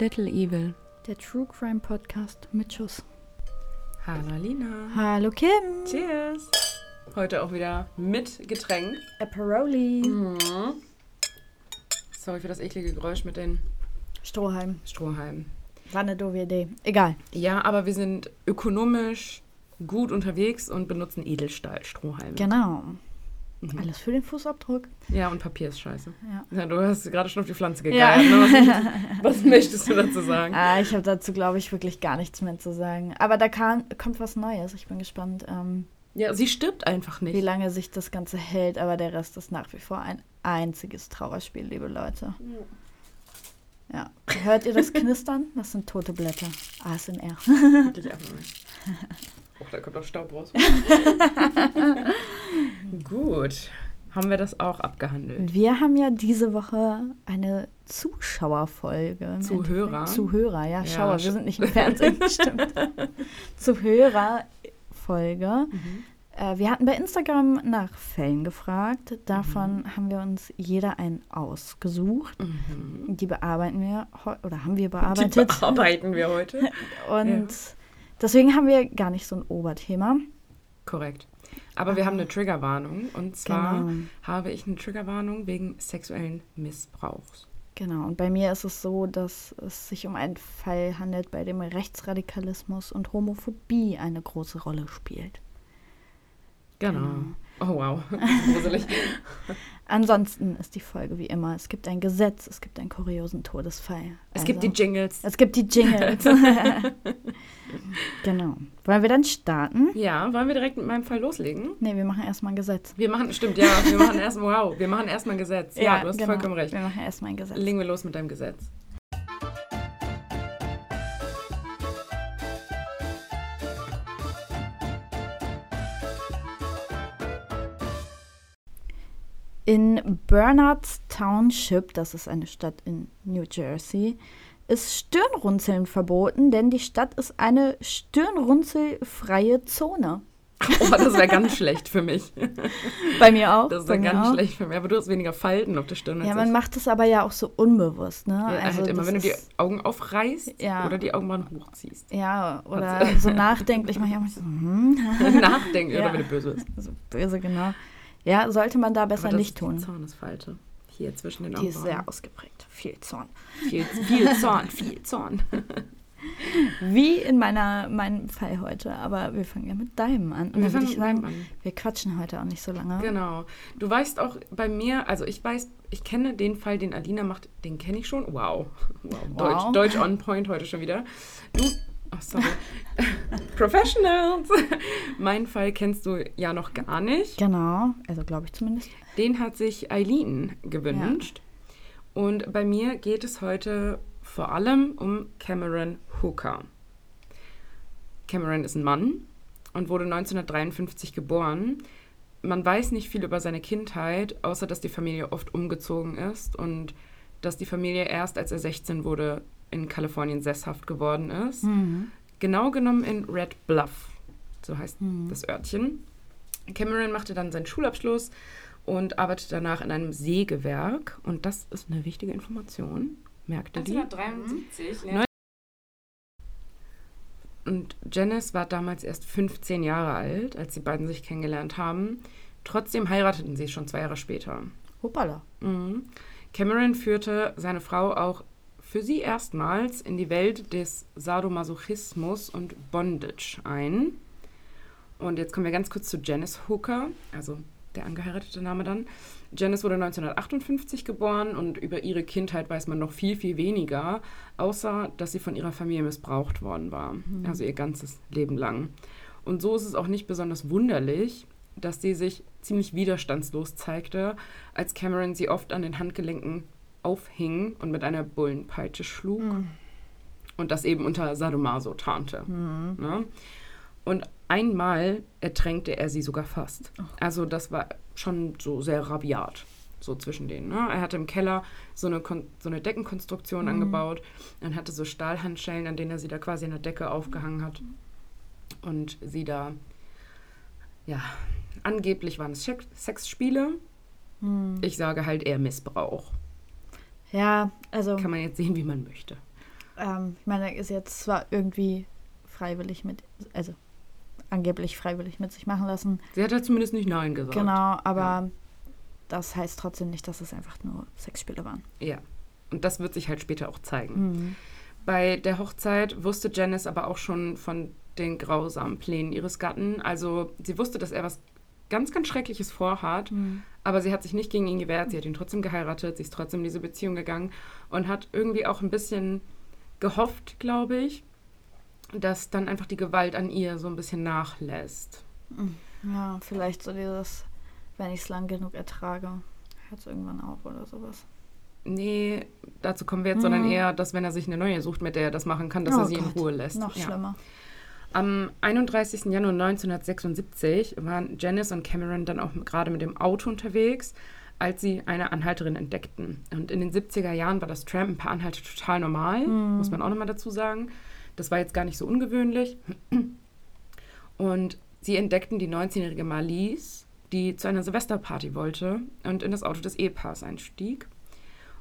Little Evil. Der True Crime Podcast mit Schuss. Hallo Alina. Hallo Kim. Cheers. Heute auch wieder mit Getränk. Aperoli. Mhm. Sorry für das eklige Geräusch mit den Strohhalm. Strohhalmen. War eine doofe Idee. Egal. Ja, aber wir sind ökonomisch gut unterwegs und benutzen Edelstahl-Strohhalme. Genau. Mhm. Alles für den Fußabdruck. Ja, und Papier ist scheiße. Ja. Ja, du hast gerade schon auf die Pflanze Ja. gegangen. Ne? Was, was möchtest du dazu sagen? Ah, ich habe dazu, glaube ich, wirklich gar nichts mehr zu sagen. Aber da kann, kommt was Neues. Ich bin gespannt, ähm, Ja, sie stirbt einfach wie nicht. lange sich das Ganze hält. Aber der Rest ist nach wie vor ein einziges Trauerspiel, liebe Leute. Ja. Hört ihr das Knistern? Das sind tote Blätter. ASMR. Wirklich einfach nicht. Oh, da kommt auch Staub raus. Gut. Haben wir das auch abgehandelt? Wir haben ja diese Woche eine Zuschauerfolge. Zuhörer? Zuhörer, ja, Ja, Schauer. sch- Wir sind nicht im Fernsehen, stimmt. Zuhörerfolge. Mhm. Äh, wir hatten bei Instagram nach Fällen gefragt. Davon Mhm. haben wir uns jeder einen ausgesucht. Mhm. Die bearbeiten wir oder haben wir Die bearbeitet. bearbeiten wir heute. Und deswegen haben wir gar nicht so ein Oberthema. Korrekt. Aber wir haben eine Triggerwarnung. Und zwar Genau. habe ich eine Triggerwarnung wegen sexuellen Missbrauchs. Genau, und bei mir ist es so, dass es sich um einen Fall handelt, bei dem Rechtsradikalismus und Homophobie eine große Rolle spielt. Genau. Oh wow. Gruselig. Ansonsten ist die Folge wie immer, es gibt ein Gesetz, es gibt einen kuriosen Todesfall. Es gibt die Also, Jingles. Es gibt die Jingles. genau. Wollen wir dann starten? Ja, wollen wir direkt mit meinem Fall loslegen? Ne, wir machen erstmal ein Gesetz. Wir machen, stimmt, ja, wir machen erstmal, wow, wir machen erstmal ein Gesetz. Ja, du hast genau. vollkommen recht. Wir machen erstmal ein Gesetz. Legen wir los mit deinem Gesetz. In Bernards Township, das ist eine Stadt in New Jersey, ist Stirnrunzeln verboten, denn die Stadt ist eine stirnrunzelfreie Zone. Oh, das wäre ganz schlecht für mich. Bei mir auch. Das wäre ganz auch. schlecht für mich. Aber du hast weniger Falten auf der Stirn. Ja, man ich. macht es aber ja auch so unbewusst, ne? Ja, also halt immer, das wenn du die Augen aufreißt Ja. oder die Augenbrauen hochziehst. Ja, oder so nachdenklich mache ich auch mal so, hm, Nachdenken, Ja. oder wenn du böse bist. so böse, genau. Ja, sollte man da besser nicht ist tun. Die Zornesfalte. Hier zwischen den Die ist sehr ausgeprägt. Viel Zorn. Viel, viel Zorn, viel Zorn. Wie in meiner, meinem Fall heute. Aber wir fangen ja mit deinem an. Und Wir fangen mit an. wir quatschen heute auch nicht so lange. Genau. Du weißt auch bei mir, also ich weiß, ich kenne den Fall, den Alina macht, den kenne ich schon. Wow. wow. Deutsch, Wow. Deutsch on point heute schon wieder. Du, oh sorry. Professionals. mein Fall kennst du ja noch gar nicht. Genau, also glaube ich zumindest. Den hat sich Eileen gewünscht. Und bei mir geht es heute vor allem um Cameron Hooker. Cameron ist ein Mann und wurde 1953 geboren. Man weiß nicht viel über seine Kindheit, außer dass die Familie oft umgezogen ist und dass die Familie erst, als er 16 wurde, in Kalifornien sesshaft geworden ist. Genau genommen in Red Bluff, so heißt das Örtchen. Cameron machte dann seinen Schulabschluss und arbeitete danach in einem Sägewerk. Und das ist eine wichtige Information. Merkt ihr die? 1973. Ne? Und Janice war damals erst 15 Jahre alt, als die beiden sich kennengelernt haben. Trotzdem heirateten sie schon zwei Jahre später. Hoppala. Mhm. Cameron führte seine Frau auch für sie erstmals in die Welt des Sadomasochismus und Bondage ein. Und jetzt kommen wir ganz kurz zu Janice Hooker, also der angeheiratete Name dann. Janice wurde 1958 geboren und über ihre Kindheit weiß man noch viel, viel weniger, außer dass sie von ihrer Familie missbraucht worden war. Also ihr ganzes Leben lang. Und so ist es auch nicht besonders wunderlich, dass sie sich ziemlich widerstandslos zeigte, als Cameron sie oft an den Handgelenken aufhing und mit einer Bullenpeitsche schlug. Und das eben unter Sadomaso tarnte. Ne? Und einmal ertränkte er sie sogar fast. Also das war schon so sehr rabiat, so zwischen denen. Ne? Er hatte im Keller so eine, Kon so eine Deckenkonstruktion angebaut und hatte so Stahlhandschellen, an denen er sie da quasi in der Decke aufgehangen hat. Und sie da, ja, angeblich waren es Sex- Sexspiele. Ich sage halt eher Missbrauch. Ja, also Kann man jetzt sehen, wie man möchte. ähm, ich meine, er ist jetzt zwar irgendwie freiwillig mit, also angeblich freiwillig mit sich machen lassen. Sie hat ja zumindest nicht Nein gesagt. Genau, aber ja. das heißt trotzdem nicht, dass es einfach nur Sexspiele waren. Ja. Und das wird sich halt später auch zeigen. Mhm. Bei der Hochzeit wusste Janice aber auch schon von den grausamen Plänen ihres Gatten. Also sie wusste, dass er was ganz, ganz Schreckliches vorhat, mhm. aber sie hat sich nicht gegen ihn gewehrt. Sie hat ihn trotzdem geheiratet, sie ist trotzdem in diese Beziehung gegangen und hat irgendwie auch ein bisschen gehofft, glaube ich, dass dann einfach die Gewalt an ihr so ein bisschen nachlässt. Mhm. Ja, vielleicht so dieses, wenn ich es lang genug ertrage, hört es irgendwann auf oder sowas. Nee, dazu kommen wir jetzt, mhm. sondern eher, dass wenn er sich eine neue sucht, mit der er das machen kann, dass oh er sie Gott. in Ruhe lässt. Noch ja. schlimmer. Am 31. Januar 1976 waren Janice und Cameron dann auch gerade mit dem Auto unterwegs, als sie eine Anhalterin entdeckten. Und in den 70er Jahren war das Trampen per Anhalte total normal, mhm. muss man auch nochmal dazu sagen. Das war jetzt gar nicht so ungewöhnlich. Und sie entdeckten die 19-jährige Marlies, die zu einer Silvesterparty wollte und in das Auto des Ehepaars einstieg.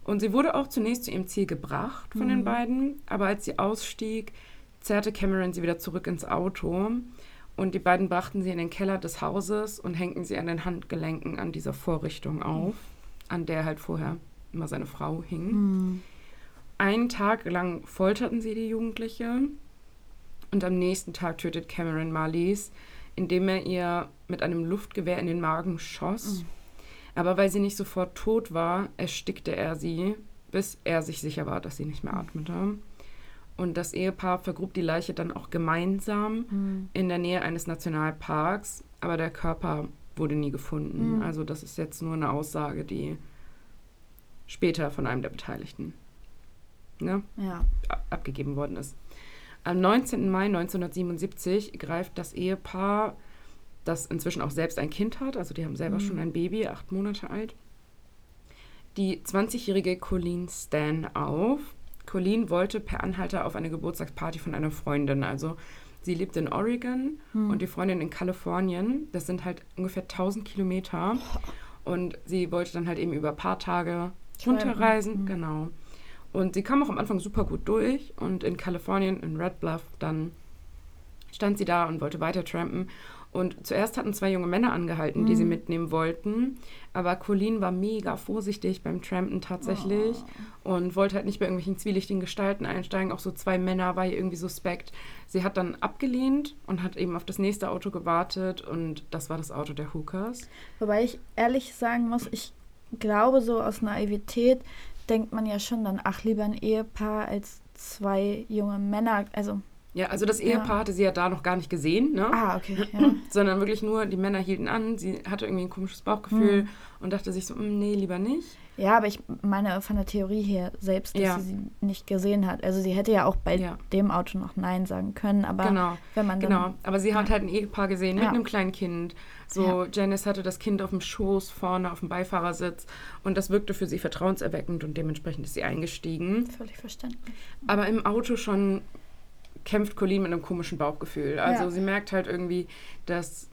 Und sie wurde auch zunächst zu ihrem Ziel gebracht von mhm. den beiden, aber als sie ausstieg, zerrte Cameron sie wieder zurück ins Auto und die beiden brachten sie in den Keller des Hauses und hängten sie an den Handgelenken an dieser Vorrichtung auf, an der halt vorher immer seine Frau hing. Mhm. Einen Tag lang folterten sie die Jugendliche und am nächsten Tag tötet Cameron Marlies, indem er ihr mit einem Luftgewehr in den Magen schoss. Mhm. Aber weil sie nicht sofort tot war, erstickte er sie, bis er sich sicher war, dass sie nicht mehr atmete. Und das Ehepaar vergrub die Leiche dann auch gemeinsam mhm. in der Nähe eines Nationalparks, aber der Körper wurde nie gefunden. Mhm. Also das ist jetzt nur eine Aussage, die später von einem der Beteiligten ne, ja. abgegeben worden ist. Am 19. Mai 1977 greift das Ehepaar das inzwischen auch selbst ein Kind hat. Also die haben selber mhm. schon ein Baby, acht Monate alt. Die 20-jährige Colleen Stan auf. Colleen wollte per Anhalter auf eine Geburtstagsparty von einer Freundin. Also sie lebt in Oregon mhm. und die Freundin in Kalifornien. Das sind halt ungefähr 1000 Kilometer. Und sie wollte dann halt eben über ein paar Tage runterreisen. Mhm. Genau. Und sie kam auch am Anfang super gut durch. Und in Kalifornien, in Red Bluff, dann stand sie da und wollte weiter trampen. Und zuerst hatten zwei junge Männer angehalten, die sie mhm. mitnehmen wollten. Aber Colleen war mega vorsichtig beim Trampen tatsächlich oh. und wollte halt nicht bei irgendwelchen zwielichtigen Gestalten einsteigen. Auch so zwei Männer war ihr irgendwie suspekt. Sie hat dann abgelehnt und hat eben auf das nächste Auto gewartet und das war das Auto der Hookers. Wobei ich ehrlich sagen muss, ich glaube so aus Naivität denkt man ja schon dann, ach lieber ein Ehepaar als zwei junge Männer. Also ja, also das Ehepaar ja. hatte sie ja da noch gar nicht gesehen, ne? Ah, okay. Ja. Sondern wirklich nur, die Männer hielten an, sie hatte irgendwie ein komisches Bauchgefühl mhm. und dachte sich so, mm, nee, lieber nicht. Ja, aber ich meine von der Theorie her selbst, dass ja. sie sie nicht gesehen hat. Also sie hätte ja auch bei ja. dem Auto noch Nein sagen können, aber genau. wenn man dann, Genau, aber sie hat halt ein Ehepaar gesehen mit einem kleinen Kind. So, Janice hatte das Kind auf dem Schoß vorne auf dem Beifahrersitz und das wirkte für sie vertrauenserweckend und dementsprechend ist sie eingestiegen. Völlig verständlich. Aber im Auto schon kämpft Colleen mit einem komischen Bauchgefühl. Also ja. sie merkt halt irgendwie, dass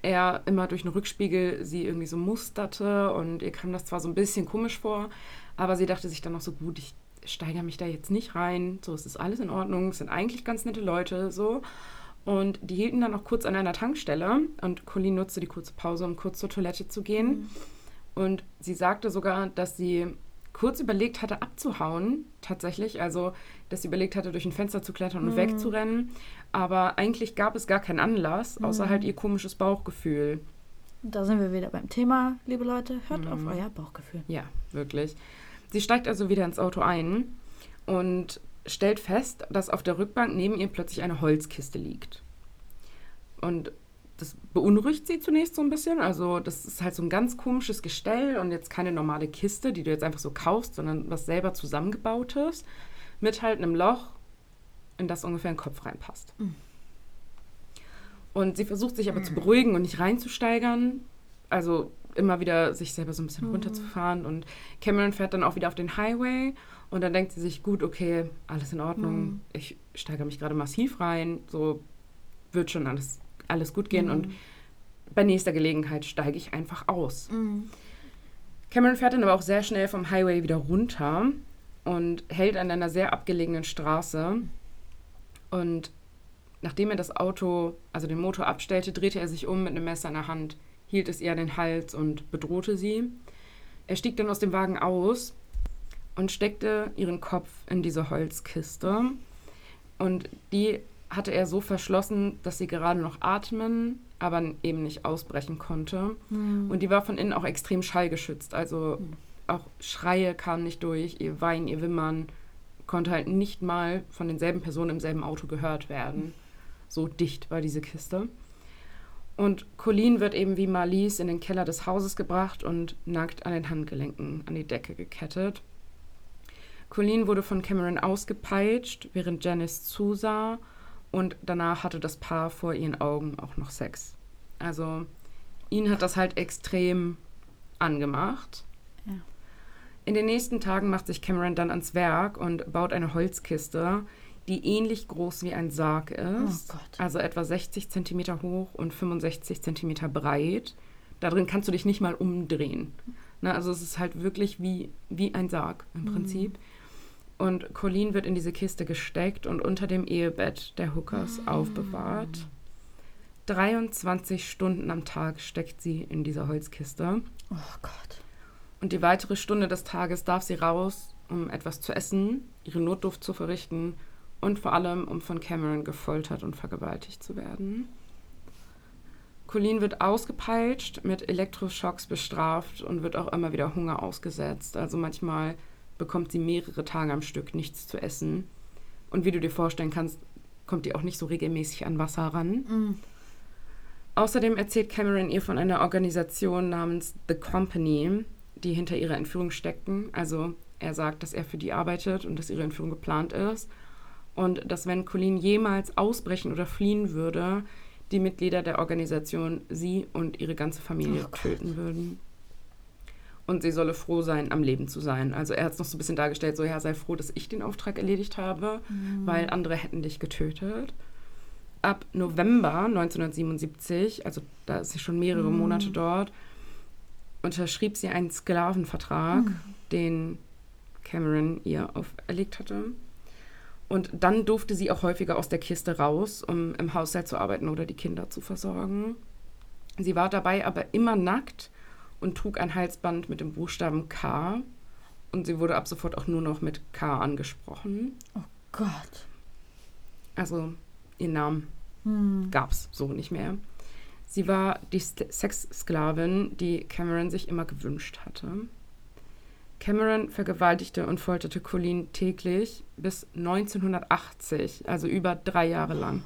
er immer durch einen Rückspiegel sie irgendwie so musterte und ihr kam das zwar so ein bisschen komisch vor, aber sie dachte sich dann noch so gut, ich steigere mich da jetzt nicht rein, so es ist alles in Ordnung, es sind eigentlich ganz nette Leute, so. Und die hielten dann noch kurz an einer Tankstelle und Colleen nutzte die kurze Pause, um kurz zur Toilette zu gehen. Mhm. Und sie sagte sogar, dass sie kurz überlegt hatte, abzuhauen, tatsächlich. Also, dass sie überlegt hatte, durch ein Fenster zu klettern und mhm. wegzurennen. Aber eigentlich gab es gar keinen Anlass, außer mhm. halt ihr komisches Bauchgefühl. Da sind wir wieder beim Thema, liebe Leute. Hört mhm. auf euer Bauchgefühl. Ja, wirklich. Sie steigt also wieder ins Auto ein und stellt fest, dass auf der Rückbank neben ihr plötzlich eine Holzkiste liegt. Und das beunruhigt sie zunächst so ein bisschen. Also das ist halt so ein ganz komisches Gestell und jetzt keine normale Kiste, die du jetzt einfach so kaufst, sondern was selber zusammengebautes mit halt einem Loch, in das ungefähr ein Kopf reinpasst. Mhm. Und sie versucht sich aber mhm. zu beruhigen und nicht reinzusteigern. Also immer wieder sich selber so ein bisschen mhm. runterzufahren. Und Cameron fährt dann auch wieder auf den Highway und dann denkt sie sich, gut, okay, alles in Ordnung. Mhm. Ich steigere mich gerade massiv rein. So wird schon alles alles gut gehen mhm. und bei nächster Gelegenheit steige ich einfach aus. Mhm. Cameron fährt dann aber auch sehr schnell vom Highway wieder runter und hält an einer sehr abgelegenen Straße. Und nachdem er das Auto, also den Motor abstellte, drehte er sich um mit einem Messer in der Hand, hielt es ihr an den Hals und bedrohte sie. Er stieg dann aus dem Wagen aus und steckte ihren Kopf in diese Holzkiste. Und die hatte er so verschlossen, dass sie gerade noch atmen, aber eben nicht ausbrechen konnte. Mhm. Und die war von innen auch extrem schallgeschützt. Also mhm. auch Schreie kamen nicht durch, ihr Weinen, ihr Wimmern konnte halt nicht mal von denselben Personen im selben Auto gehört werden. So dicht war diese Kiste. Und Colleen wird eben wie Marlies in den Keller des Hauses gebracht und nackt an den Handgelenken an die Decke gekettet. Colleen wurde von Cameron ausgepeitscht, während Janice zusah und danach hatte das Paar vor ihren Augen auch noch Sex. Also ihn hat das halt extrem angemacht. Ja. In den nächsten Tagen macht sich Cameron dann ans Werk und baut eine Holzkiste, die ähnlich groß wie ein Sarg ist. Oh also etwa 60 cm hoch und 65 cm breit. Darin kannst du dich nicht mal umdrehen. Ne, also es ist halt wirklich wie, wie ein Sarg im mhm. Und Colleen wird in diese Kiste gesteckt und unter dem Ehebett der Hookers mhm. aufbewahrt. 23 Stunden am Tag steckt sie in dieser Holzkiste. Oh Gott. Und die weitere Stunde des Tages darf sie raus, um etwas zu essen, ihre Notduft zu verrichten und vor allem, um von Cameron gefoltert und vergewaltigt zu werden. Colleen wird ausgepeitscht, mit Elektroschocks bestraft und wird auch immer wieder Hunger ausgesetzt. Also manchmal bekommt sie mehrere Tage am Stück nichts zu essen. Und wie du dir vorstellen kannst, kommt die auch nicht so regelmäßig an Wasser ran. Mm. Außerdem erzählt Cameron ihr von einer Organisation namens The Company, die hinter ihrer Entführung steckten. Also er sagt, dass er für die arbeitet und dass ihre Entführung geplant ist und dass wenn Colleen jemals ausbrechen oder fliehen würde, die Mitglieder der Organisation sie und ihre ganze Familie oh töten würden. Und sie solle froh sein, am Leben zu sein. Also er hat es noch so ein bisschen dargestellt, so ja, sei froh, dass ich den Auftrag erledigt habe, mhm. weil andere hätten dich getötet. Ab November 1977, also da ist sie schon mehrere mhm. Monate dort, unterschrieb sie einen Sklavenvertrag, mhm. den Cameron ihr auferlegt hatte. Und dann durfte sie auch häufiger aus der Kiste raus, um im Haushalt zu arbeiten oder die Kinder zu versorgen. Sie war dabei aber immer nackt und trug ein Halsband mit dem Buchstaben K. Und sie wurde ab sofort auch nur noch mit K angesprochen. Oh Gott. Also ihr Namen hm. gab es so nicht mehr. Sie war die Sexsklavin, die Cameron sich immer gewünscht hatte. Cameron vergewaltigte und folterte Colleen täglich bis 1980, also über drei Jahre lang.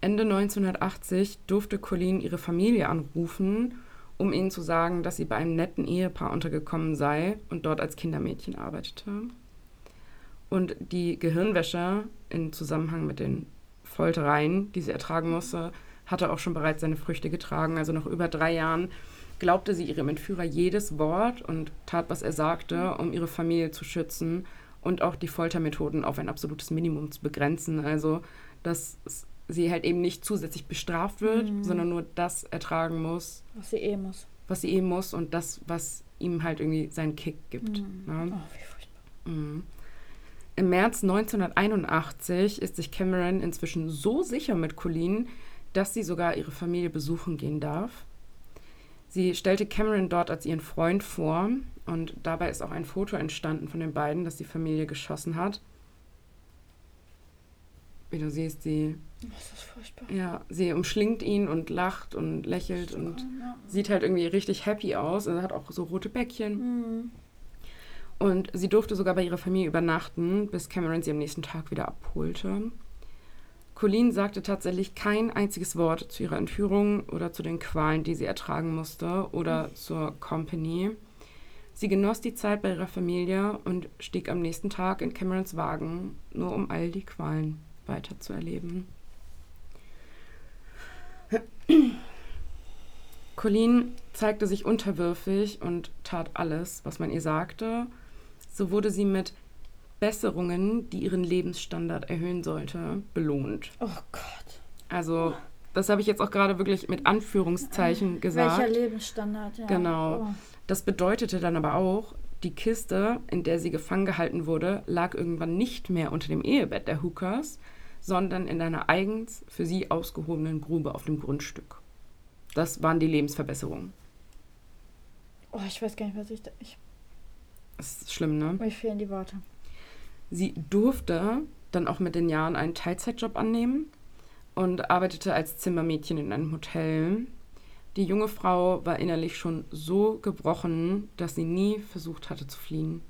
Ende 1980 durfte Colleen ihre Familie anrufen, um ihnen zu sagen, dass sie bei einem netten Ehepaar untergekommen sei und dort als Kindermädchen arbeitete. Und die Gehirnwäsche in Zusammenhang mit den Foltereien, die sie ertragen musste, hatte auch schon bereits seine Früchte getragen. Also nach über drei Jahren glaubte sie ihrem Entführer jedes Wort und tat, was er sagte, um ihre Familie zu schützen und auch die Foltermethoden auf ein absolutes Minimum zu begrenzen. Also, dass sie halt eben nicht zusätzlich bestraft wird, mhm. sondern nur das ertragen muss. Was sie eh muss. Was sie eh muss und das, was ihm halt irgendwie seinen Kick gibt. Mhm. Ne? Oh, wie furchtbar. Mhm. Im März 1981 ist sich Cameron inzwischen so sicher mit Colleen, dass sie sogar ihre Familie besuchen gehen darf. Sie stellte Cameron dort als ihren Freund vor und dabei ist auch ein Foto entstanden von den beiden, das die Familie geschossen hat. Wie du siehst, sie. Das ist furchtbar. Ja, sie umschlingt ihn und lacht und lächelt so, und ja. sieht halt irgendwie richtig happy aus. Also hat auch so rote Bäckchen. Mhm. Und sie durfte sogar bei ihrer Familie übernachten, bis Cameron sie am nächsten Tag wieder abholte. Colleen sagte tatsächlich kein einziges Wort zu ihrer Entführung oder zu den Qualen, die sie ertragen musste oder mhm. zur Company. Sie genoss die Zeit bei ihrer Familie und stieg am nächsten Tag in Camerons Wagen, nur um all die Qualen weiterzuerleben. Colleen zeigte sich unterwürfig und tat alles, was man ihr sagte. So wurde sie mit Besserungen, die ihren Lebensstandard erhöhen sollte, belohnt. Oh Gott. Also, das habe ich jetzt auch gerade wirklich mit Anführungszeichen gesagt. Welcher Lebensstandard, ja. Genau. Oh. Das bedeutete dann aber auch, Die Kiste, in der sie gefangen gehalten wurde, lag irgendwann nicht mehr unter dem Ehebett der Hookers, sondern in einer eigens für sie ausgehobenen Grube auf dem Grundstück. Das waren die Lebensverbesserungen. Oh, ich weiß gar nicht, was ich da. Ich, Das ist schlimm, ne? mir fehlen die Worte. Sie durfte dann auch mit den Jahren einen Teilzeitjob annehmen und arbeitete als Zimmermädchen in einem Hotel. Die junge Frau war innerlich schon so gebrochen, dass sie nie versucht hatte zu fliehen.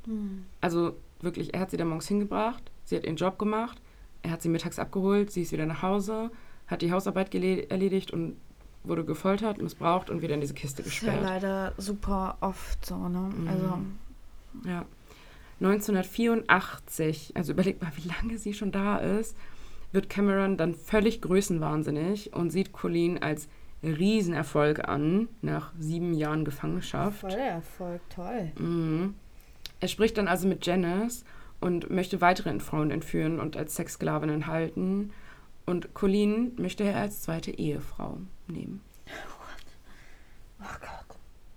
Also wirklich, er hat sie dann morgens hingebracht, sie hat ihren Job gemacht, er hat sie mittags abgeholt, sie ist wieder nach Hause, hat die Hausarbeit erledigt und wurde gefoltert, missbraucht und wieder in diese Kiste Das ist ja gesperrt. leider super oft so, ne? Mhm. Also, Ja. 1984, also überlegt mal, wie lange sie schon da ist, wird Cameron dann völlig größenwahnsinnig und sieht Colleen als Riesenerfolg an, nach sieben Jahren Gefangenschaft. voll der Erfolg, toll. Mhm. Er spricht dann also mit Janice und möchte weitere Frauen entführen und als Sexsklavinnen halten. Und Colleen möchte er als zweite Ehefrau nehmen. Oh Gott.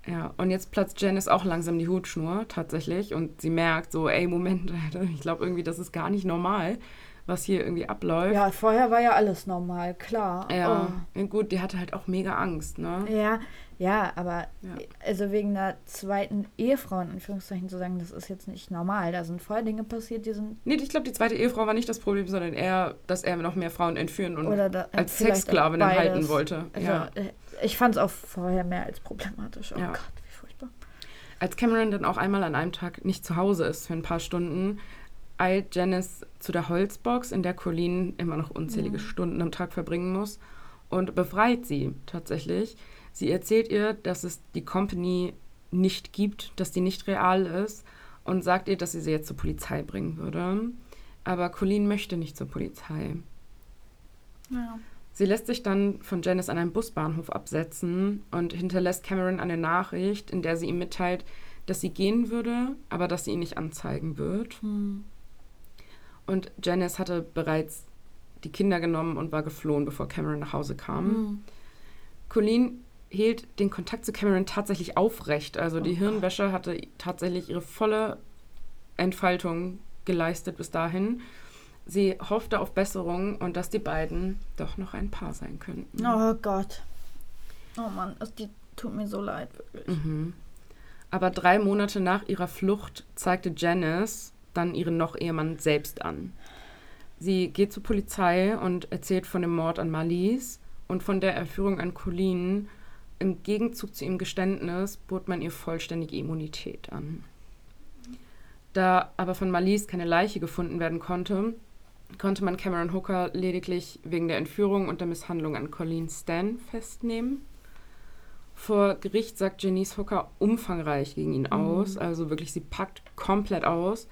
Ja, und jetzt platzt Janice auch langsam die Hutschnur, tatsächlich. Und sie merkt so, ey, Moment, ich glaube irgendwie, das ist gar nicht normal, was hier irgendwie abläuft. Ja, vorher war ja alles normal, klar. Ja, und gut, die hatte halt auch mega Angst, ne? Oh. Ja, ja, aber Ja. also wegen der zweiten Ehefrau in Anführungszeichen zu sagen, das ist jetzt nicht normal. Da sind vorher Dinge passiert, die sind Nee, ich glaube, die zweite Ehefrau war nicht das Problem, sondern eher, dass er noch mehr Frauen entführen und da, als Sexsklavinnen halten wollte. Also, ja. äh, ich fand es auch vorher mehr als problematisch. Oh Ja. Gott, wie furchtbar. Als Cameron dann auch einmal an einem Tag nicht zu Hause ist für ein paar Stunden, eilt Janice zu der Holzbox, in der Colleen immer noch unzählige Mhm. Stunden am Tag verbringen muss, und befreit sie tatsächlich. Sie erzählt ihr, dass es die Company nicht gibt, dass die nicht real ist und sagt ihr, dass sie sie jetzt zur Polizei bringen würde. Aber Colleen möchte nicht zur Polizei. Ja. Sie lässt sich dann von Janice an einem Busbahnhof absetzen und hinterlässt Cameron eine Nachricht, in der sie ihm mitteilt, dass sie gehen würde, aber dass sie ihn nicht anzeigen wird. Hm. Und Janice hatte bereits die Kinder genommen und war geflohen, bevor Cameron nach Hause kam. Hm. Colleen hielt den Kontakt zu Cameron tatsächlich aufrecht. Also die Oh. Hirnwäsche hatte tatsächlich ihre volle Entfaltung geleistet bis dahin. Sie hoffte auf Besserung und dass die beiden doch noch ein Paar sein könnten. Oh Gott. Oh Mann, es die tut mir so leid, wirklich. Mhm. Aber drei Monate nach ihrer Flucht zeigte Janice dann ihren noch-Ehemann selbst an. Sie geht zur Polizei und erzählt von dem Mord an Marlies und von der Erführung an Colleen. Im Gegenzug zu ihrem Geständnis bot man ihr vollständige Immunität an. Da aber von Marlies keine Leiche gefunden werden konnte, konnte man Cameron Hooker lediglich wegen der Entführung und der Misshandlung an Colleen Stan festnehmen. Vor Gericht sagt Janice Hooker umfangreich gegen ihn aus, also wirklich, sie packt komplett aus.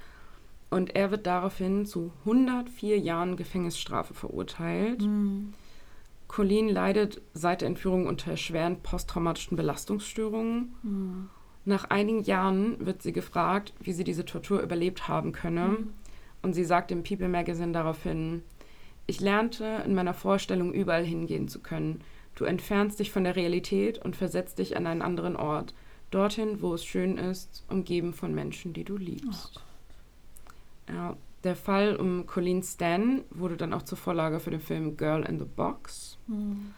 Und er wird daraufhin zu 104 Jahren Gefängnisstrafe verurteilt. Hm. Colleen leidet seit der Entführung unter schweren posttraumatischen Belastungsstörungen. Hm. Nach einigen Jahren wird sie gefragt, wie sie diese Tortur überlebt haben könne. Und sie sagt im People Magazine daraufhin, ich lernte in meiner Vorstellung überall hingehen zu können. Du entfernst dich von der Realität und versetzt dich an einen anderen Ort. Dorthin, wo es schön ist, umgeben von Menschen, die du liebst. Ja, der Fall um Colleen Stan wurde dann auch zur Vorlage für den Film Girl in the Box. Hm.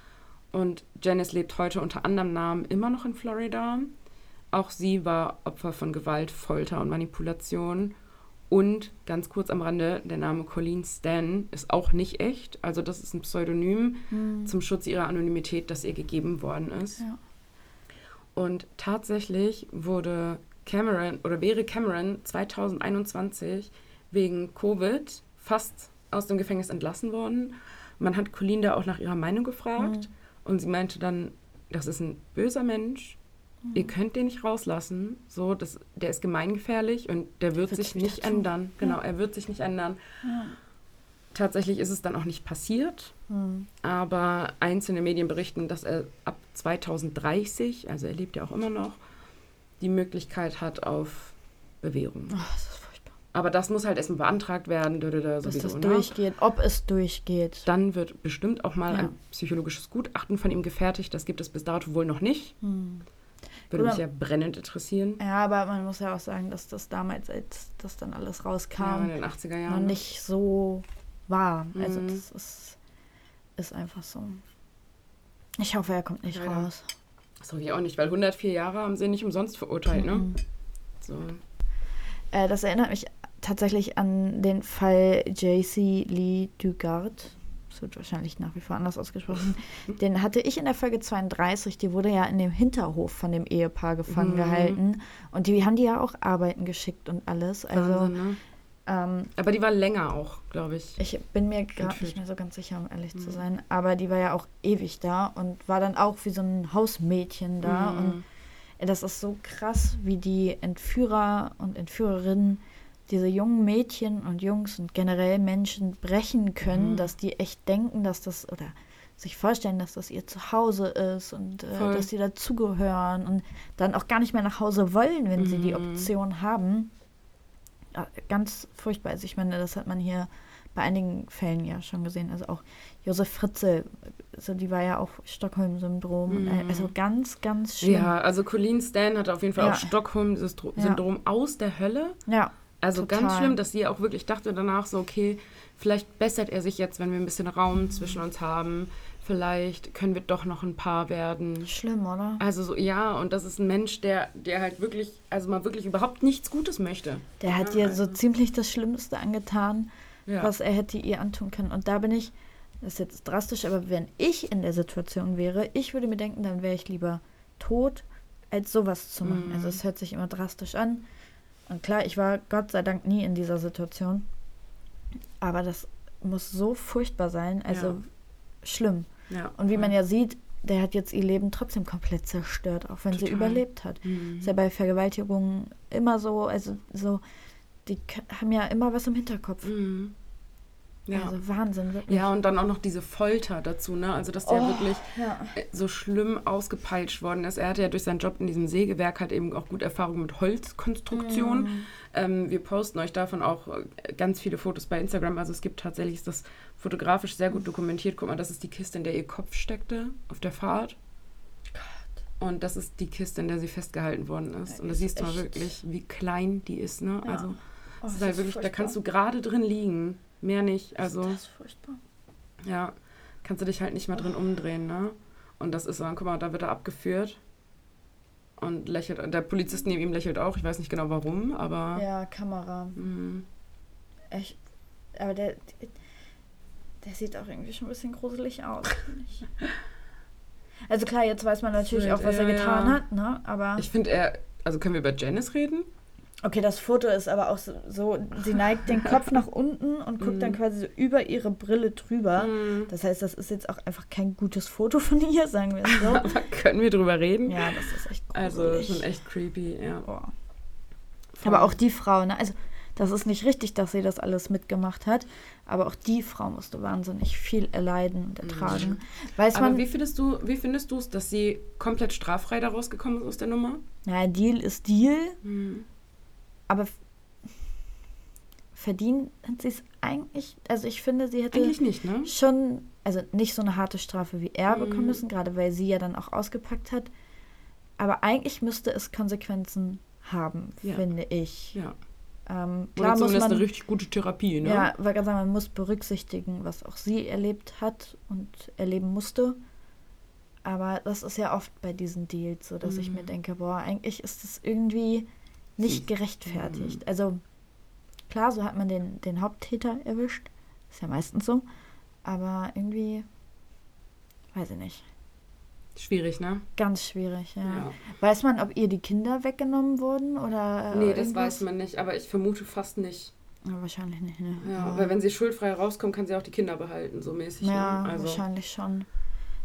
Und Janice lebt heute unter anderem Namen immer noch in Florida. Auch sie war Opfer von Gewalt, Folter und Manipulation. Und ganz kurz am Rande, der Name Colleen Stan ist auch nicht echt. Also das ist ein Pseudonym Hm. zum Schutz ihrer Anonymität, das ihr gegeben worden ist. Ja. Und tatsächlich wurde Cameron oder wäre Cameron 2021 wegen Covid fast aus dem Gefängnis entlassen worden. Man hat Colleen da auch nach ihrer Meinung gefragt und sie meinte dann, das ist ein böser Mensch. Ihr könnt den nicht rauslassen. So, das, der ist gemeingefährlich und der wird, Wird sich nicht tun. ändern. Genau, Ja. er wird sich nicht ändern. Ja. Tatsächlich ist es dann auch nicht passiert. Hm. Aber einzelne Medien berichten, dass er ab 2030, also er lebt ja auch immer noch, die Möglichkeit hat auf Bewährung. Oh, das ist. Aber das muss halt erstmal beantragt werden, dö, dö, dö, Dass sowieso, das ne? durchgeht, ob es durchgeht. Dann wird bestimmt auch mal Ja. ein psychologisches Gutachten von ihm gefertigt. Das gibt es bis dato wohl noch nicht. Hm. Würde Oder- mich ja brennend interessieren. Ja, aber man muss ja auch sagen, dass das damals, als das dann alles Ja, rauskam, in den 80er Jahren. noch nicht so war. Also Mhm. das ist, ist einfach so. Ich hoffe, er kommt nicht Leider. raus. So wie auch nicht, weil 104 Jahre haben sie nicht umsonst verurteilt, ne? Mhm. So. Äh, das erinnert mich tatsächlich an den Fall JC Lee Dugard. Das wird wahrscheinlich nach wie vor anders ausgesprochen. Den hatte ich in der Folge 32. Die wurde ja in dem Hinterhof von dem Ehepaar gefangen Mhm. gehalten. Und die haben die ja auch arbeiten geschickt und alles. Also Wahnsinn, ne? ähm, Aber die war länger auch, glaube ich. ich bin mir gerade Entführt. nicht mehr so ganz sicher, um ehrlich zu Mhm. sein. Aber die war ja auch ewig da und war dann auch wie so ein Hausmädchen da. Mhm. Und Das ist so krass, wie die Entführer und Entführerinnen diese jungen Mädchen und Jungs und generell Menschen brechen können, Mhm. dass die echt denken, dass das oder sich vorstellen, dass das ihr Zuhause ist und äh, dass sie dazugehören und dann auch gar nicht mehr nach Hause wollen, wenn sie die Mhm. Option haben. Ja, ganz furchtbar. Also ich meine, das hat man hier bei einigen Fällen ja schon gesehen. Also auch Josef Fritze, so die war ja auch Stockholm-Syndrom. und, äh, Mhm. Also ganz, ganz schlimm. Ja, also Colleen Stan hatte auf jeden Fall Ja. auch Stockholm-Syndrom aus der Hölle. Ja, Also Total. ganz schlimm, dass sie auch wirklich dachte danach so, okay, vielleicht bessert er sich jetzt, wenn wir ein bisschen Raum zwischen uns haben. Vielleicht können wir doch noch ein Paar werden. schlimm, oder? Also so, ja, und das ist ein Mensch, der, der halt wirklich, also mal wirklich überhaupt nichts Gutes möchte. Der hat Ja, ihr so also- ziemlich das Schlimmste angetan, Ja. was er hätte ihr antun können. Und da bin ich, das ist jetzt drastisch, aber wenn ich in der Situation wäre, ich würde mir denken, dann wäre ich lieber tot, als sowas zu machen. Mhm. Also es hört sich immer drastisch an. Und klar, ich war Gott sei Dank nie in dieser Situation. Aber das muss so furchtbar sein, also Ja. schlimm. ja. Und wie man ja sieht, der hat jetzt ihr Leben trotzdem komplett zerstört, auch wenn sie Total. überlebt hat. Mhm. Ist ja bei Vergewaltigungen immer so, also so, die haben ja immer was im Hinterkopf. Mhm. Ja. Also Wahnsinn, wirklich. ja, und dann auch noch diese Folter dazu, ne? Also, dass der Oh, wirklich ja. äh, so schlimm ausgepeitscht worden ist. Er hatte ja durch seinen Job in diesem Sägewerk halt eben auch gut Erfahrung mit Holzkonstruktion. Mhm. Ähm, wir posten euch davon auch äh, ganz viele Fotos bei Instagram. Also es gibt tatsächlich, ist das fotografisch sehr gut dokumentiert. Guck mal, das ist die Kiste, in der ihr Kopf steckte auf der Fahrt. Und das ist die Kiste, in der sie festgehalten worden ist. Ja, Und da siehst du mal wirklich, wie klein die ist, ne? Ja. Also Oh, ist halt ist wirklich, da kannst du gerade drin liegen. Mehr nicht. Also Das ist furchtbar. ja, kannst du dich halt nicht mehr drin umdrehen, ne? Und das ist so, guck mal, da wird er abgeführt. Und lächelt, der Polizist neben ihm lächelt auch. Ich weiß nicht genau warum, aber. Ja, Kamera. Mhm. Echt. Aber der, der sieht auch irgendwie schon ein bisschen gruselig aus, finde ich. Also klar, jetzt weiß man natürlich auch, was er getan ja. hat, ne? Aber. Ich finde er. Also können wir über Janice reden? Okay, das Foto ist aber auch so, so sie neigt den Kopf nach unten und guckt dann Mhm. quasi so über ihre Brille drüber. Mhm. Das heißt, das ist jetzt auch einfach kein gutes Foto von ihr, sagen wir es so. Aber können wir drüber reden? ja, das ist echt Also gruselig. schon echt creepy, ja. Boah. Aber auch die Frau, ne? Also, das ist nicht richtig, dass sie das alles mitgemacht hat. Aber auch die Frau musste wahnsinnig viel erleiden und ertragen. Weiß Aber man, wie findest du, wie findest du es, dass sie komplett straffrei da rausgekommen ist aus der Nummer? naja, Deal ist Deal, Mhm. Aber verdient sie es eigentlich. Also, ich finde, sie hätte Eigentlich nicht, ne? schon, also nicht so eine harte Strafe wie er bekommen Mhm. müssen, gerade weil sie ja dann auch ausgepackt hat. Aber eigentlich müsste es Konsequenzen haben, Ja. finde ich. Ja. Ähm, klar muss man, eine richtig gute Therapie, ne? ja, weil ganz sagen, man muss berücksichtigen, was auch sie erlebt hat und erleben musste. Aber das ist ja oft bei diesen Deals so, dass ich mir Mhm. denke, boah, eigentlich ist es irgendwie nicht Hm. gerechtfertigt. Also klar, so hat man den, den Haupttäter erwischt. Ist ja meistens so. Aber irgendwie, weiß ich nicht. Schwierig, ne? Ganz schwierig, ja. Ja. Weiß man, ob ihr die Kinder weggenommen wurden oder. Äh, Nee, das irgendwas? weiß man nicht, aber ich vermute fast nicht. Ja, wahrscheinlich nicht, ne? Ja, Aber- weil wenn sie schuldfrei rauskommt, kann sie auch die Kinder behalten, so mäßig. Ja, ne? also, wahrscheinlich schon.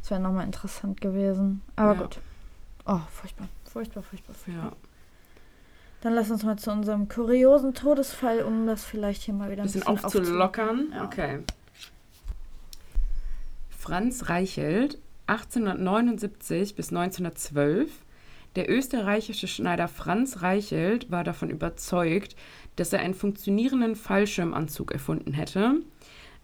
Das wäre nochmal interessant gewesen. Aber Ja. gut. Oh, furchtbar. Furchtbar, furchtbar, furchtbar. Ja. Dann lass uns mal zu unserem kuriosen Todesfall, um das vielleicht hier mal wieder ein Bisschen bisschen, aufzulockern. Ja. Okay. Franz Reichelt, 1879 bis 1912. Der österreichische Schneider Franz Reichelt war davon überzeugt, dass er einen funktionierenden Fallschirmanzug erfunden hätte.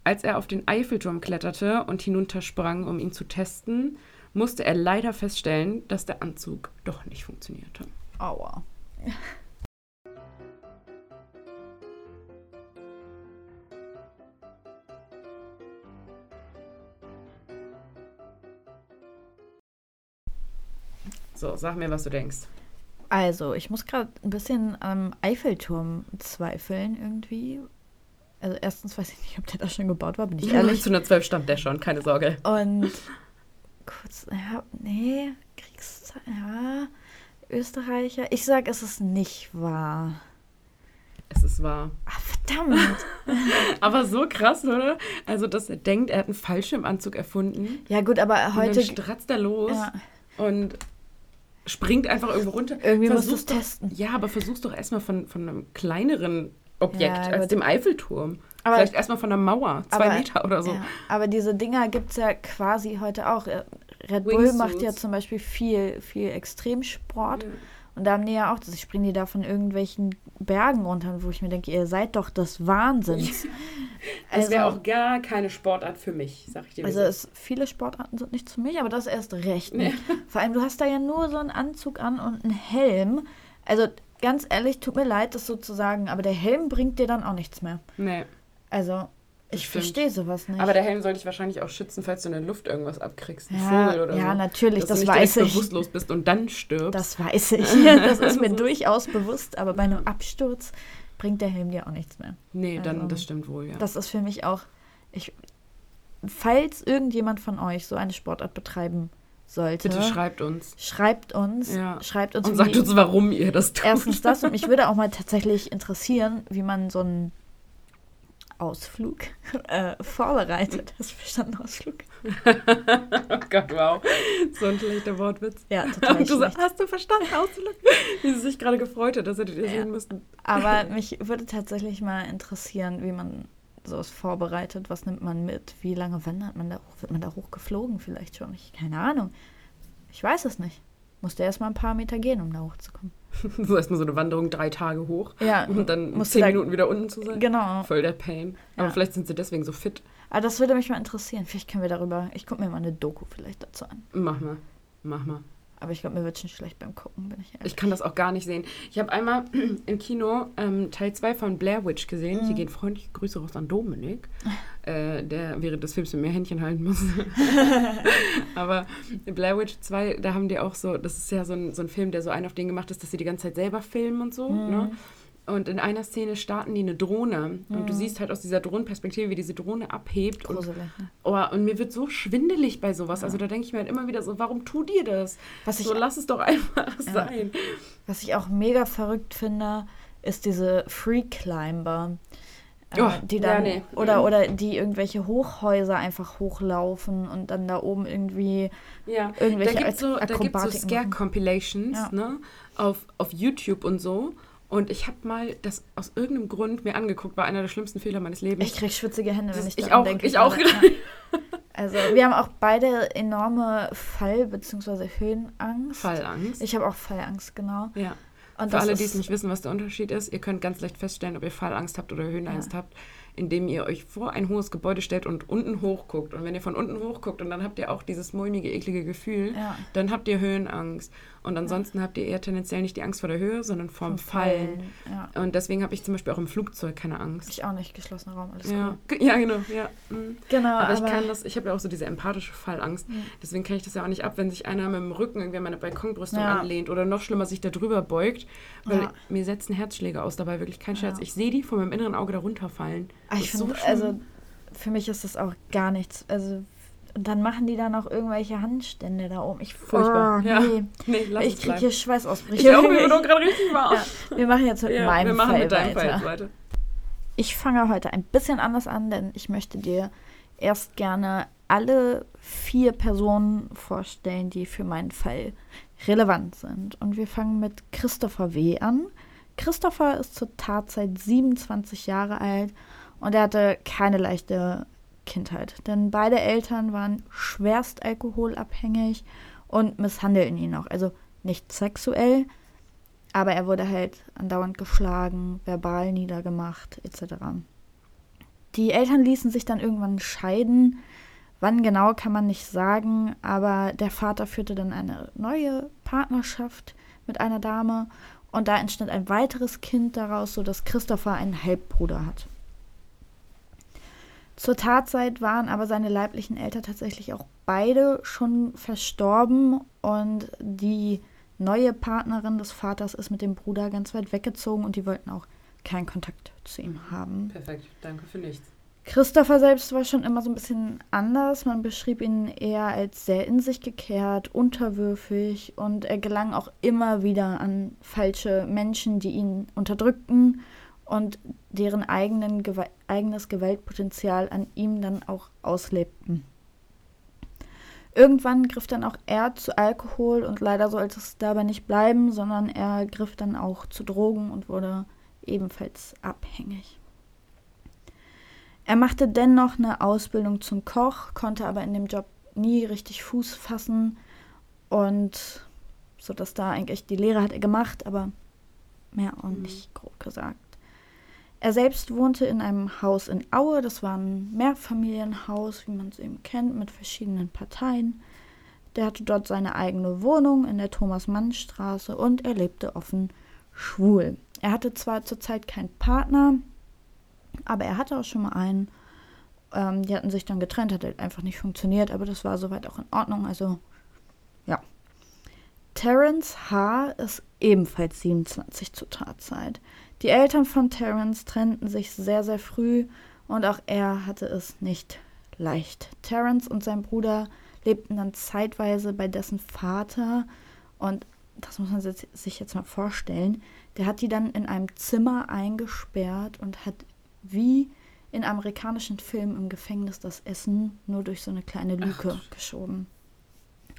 Als er auf den Eiffelturm kletterte und hinuntersprang, um ihn zu testen, musste er leider feststellen, dass der Anzug doch nicht funktionierte. Aua. So, sag mir, was du denkst. Also, ich muss gerade ein bisschen am Eiffelturm zweifeln irgendwie. Also erstens weiß ich nicht, ob der da schon gebaut war, bin ich ehrlich. 1912 stand der schon, keine Sorge. Und kurz, ja, nee, Kriegszeit, ja, Österreicher. Ich sag, es ist nicht wahr. Es ist wahr. Ach, verdammt. Aber so krass, oder? Also, dass er denkt, er hat einen Fallschirmanzug erfunden. Ja, gut, aber heute. Und dann stratzt er los Ja, und springt einfach irgendwo runter. irgendwie musst du Versuch's es doch- testen. Ja, aber versuch's doch erstmal von, von einem kleineren Objekt Ja, als dem Eiffelturm. Aber- Vielleicht erstmal von einer Mauer, zwei aber- Meter oder so. Ja, aber diese Dinger gibt es ja quasi heute auch. Red Bull Wingsuits. macht ja zum Beispiel viel, viel Extremsport. Ja. Und da haben die ja auch, das springen die da von irgendwelchen Bergen runter, wo ich mir denke, ihr seid doch des Wahnsinns. Das wäre Also- auch gar keine Sportart für mich, sag ich dir. Also es es, viele Sportarten sind nicht für mich, aber das erst recht nicht. Vor allem, du hast da ja nur so einen Anzug an und einen Helm. Also ganz ehrlich, tut mir leid, das so zu sagen, aber der Helm bringt dir dann auch nichts mehr. nee. Also ich verstehe sowas nicht. Aber der Helm soll dich wahrscheinlich auch schützen, falls du in der Luft irgendwas abkriegst. Ein Ja, Vogel oder ja, so. natürlich, dass das du nicht weiß ich. bewusstlos bist und dann stirbst. Das weiß ich. Das ist mir durchaus bewusst, aber bei einem Absturz bringt der Helm dir auch nichts mehr. nee, dann, Also, das stimmt wohl, ja. Das ist für mich auch. Ich, falls irgendjemand von euch so eine Sportart betreiben sollte, Bitte schreibt uns. schreibt uns, Ja. schreibt uns Und sagt uns, warum ihr das tut. erstens das und mich würde auch mal tatsächlich interessieren, wie man so einen Ausflug äh, vorbereitet. Hast du verstanden, Ausflug? oh Gott, wow. So ein schlechter Wortwitz. Ja, total Und du schlecht. sagst, hast du verstanden, Ausflug? Wie sie sich gerade gefreut hat, dass hättet ihr Ja. sehen müssen. Aber mich würde tatsächlich mal interessieren, wie man sowas vorbereitet. Was nimmt man mit? Wie lange wandert man da hoch? Wird man da hochgeflogen vielleicht schon? Ich, keine Ahnung. Ich weiß es nicht. Musste erst mal ein paar Meter gehen, um da hochzukommen. So erstmal so eine Wanderung drei Tage hoch Ja, und dann zehn Minuten wieder unten zu sein. Genau. Voll der Pain. Aber Ja. vielleicht sind sie deswegen so fit. Aber das würde mich mal interessieren. Vielleicht können wir darüber. Ich gucke mir mal eine Doku vielleicht dazu an. Mach mal. Mach mal. Aber ich glaube, mir wird schon schlecht beim Gucken, bin ich ehrlich. Ich kann das auch gar nicht sehen. Ich habe einmal im Kino ähm, Teil 2 von Blair Witch gesehen. Mhm. Hier gehen freundliche Grüße raus an Dominik, äh, der während des Films mit mir Händchen halten muss. Aber Blair Witch 2, da haben die auch so, das ist ja so ein, so ein Film, der so einen auf den gemacht ist, dass sie die ganze Zeit selber filmen und so. Mhm. Ne? Und in einer Szene starten die eine Drohne. Und du siehst halt aus dieser Drohnenperspektive, wie diese Drohne abhebt. Und, Gruselig. Ne? oh, und mir wird so schwindelig bei sowas. Also da denke ich mir halt immer wieder so, warum tut ihr das? Was ich, so, lass es doch einfach Ja. sein. was ich auch mega verrückt finde, ist diese Free Climber. Äh, Oh, die ja, dann, nee. oder, oder die irgendwelche Hochhäuser einfach hochlaufen und dann da oben irgendwie Ja, irgendwelche da gibt es so, da gibt's so Akrobatiken machen. Scare-Compilations Ja. ne, auf, auf YouTube und so. Und ich habe mal das aus irgendeinem Grund mir angeguckt, war einer der schlimmsten Fehler meines Lebens. Ich krieg schwitzige Hände, wenn ich ich daran auch, denke. ich auch gerade. Ja. Also wir haben auch beide enorme Fall- bzw. Höhenangst. Fallangst. Ich habe auch Fallangst, genau. ja. Und Für alle, die es nicht wissen, was der Unterschied ist, ihr könnt ganz leicht feststellen, ob ihr Fallangst habt oder Höhenangst habt, indem ihr euch vor ein hohes Gebäude stellt und unten hochguckt. Und wenn ihr von unten hochguckt und dann habt ihr auch dieses mulmige, eklige Gefühl, Ja. dann habt ihr Höhenangst. Und ansonsten habt ihr eher tendenziell nicht die Angst vor der Höhe, sondern vom, vom Fallen. Ja. Und deswegen habe ich zum Beispiel auch im Flugzeug keine Angst. Ich auch nicht, geschlossener Raum, alles Ja, ge- ja genau. Ja. mhm. Genau, Aber, aber, ich kann das, ich habe ja auch so diese empathische Fallangst. Deswegen kann ich das ja auch nicht ab, wenn sich einer mit dem Rücken irgendwie an meine Balkonbrüstung Ja. anlehnt oder noch schlimmer sich da drüber beugt. Weil Ja. mir setzen Herzschläge aus dabei, wirklich kein Scherz. Ja. Ich sehe die von meinem inneren Auge da runterfallen. Ah, ich so finde, schlimm. also für mich ist das auch gar nichts. Also und dann machen die dann auch irgendwelche Handstände da oben. Ich Furchtbar. Oh, Ja. nee. Nee, lass Ich kriege hier Schweißausbrüche. Ich auch, mir wird gerade richtig warm. ja, wir machen jetzt mit Ja, meinem wir machen Fall mit deinem weiter. Fall weiter. Ich fange heute ein bisschen anders an, denn ich möchte dir erst gerne alle vier Personen vorstellen, die für meinen Fall relevant sind. Und wir fangen mit Christopher W. an. Christopher ist zur Tatzeit 27 Jahre alt und er hatte keine leichte Kindheit, denn beide Eltern waren schwerst alkoholabhängig und misshandelten ihn auch. Also nicht sexuell, aber er wurde halt andauernd geschlagen, verbal niedergemacht, etc. Die Eltern ließen sich dann irgendwann scheiden, Wann genau kann man nicht sagen, aber der Vater führte dann eine neue Partnerschaft mit einer Dame und da entstand ein weiteres Kind daraus, sodass Christopher einen Halbbruder hat. Zur Tatzeit waren aber seine leiblichen Eltern tatsächlich auch beide schon verstorben und die neue Partnerin des Vaters ist mit dem Bruder ganz weit weggezogen und die wollten auch keinen Kontakt zu ihm haben. Perfekt, danke für nichts. Christopher selbst war schon immer so ein bisschen anders. Man beschrieb ihn eher als sehr in sich gekehrt, unterwürfig und er gelang auch immer wieder an falsche Menschen, die ihn unterdrückten und deren eigenen, eigenes Gewaltpotenzial an ihm dann auch auslebten. Irgendwann griff dann auch er zu Alkohol und leider sollte es dabei nicht bleiben, sondern er griff dann auch zu Drogen und wurde ebenfalls abhängig. Er machte dennoch eine Ausbildung zum Koch, konnte aber in dem Job nie richtig Fuß fassen und so dass da eigentlich die Lehre hat er gemacht, aber mehr auch mhm. nicht grob gesagt. Er selbst wohnte in einem Haus in Aue, das war ein Mehrfamilienhaus, wie man es eben kennt, mit verschiedenen Parteien. Der hatte dort seine eigene Wohnung in der Thomas-Mann-Straße und er lebte offen schwul. Er hatte zwar zurzeit keinen Partner, aber er hatte auch schon mal einen. Ähm, die hatten sich dann getrennt, hat halt einfach nicht funktioniert, aber das war soweit auch in Ordnung. Also, ja. Terence H. ist ebenfalls 27 zur Tatzeit. Die Eltern von Terence trennten sich sehr, sehr früh und auch er hatte es nicht leicht. Terence und sein Bruder lebten dann zeitweise bei dessen Vater und das muss man sich jetzt mal vorstellen. Der hat die dann in einem Zimmer eingesperrt und hat wie in amerikanischen Filmen im Gefängnis das Essen nur durch so eine kleine Luke Ach. geschoben.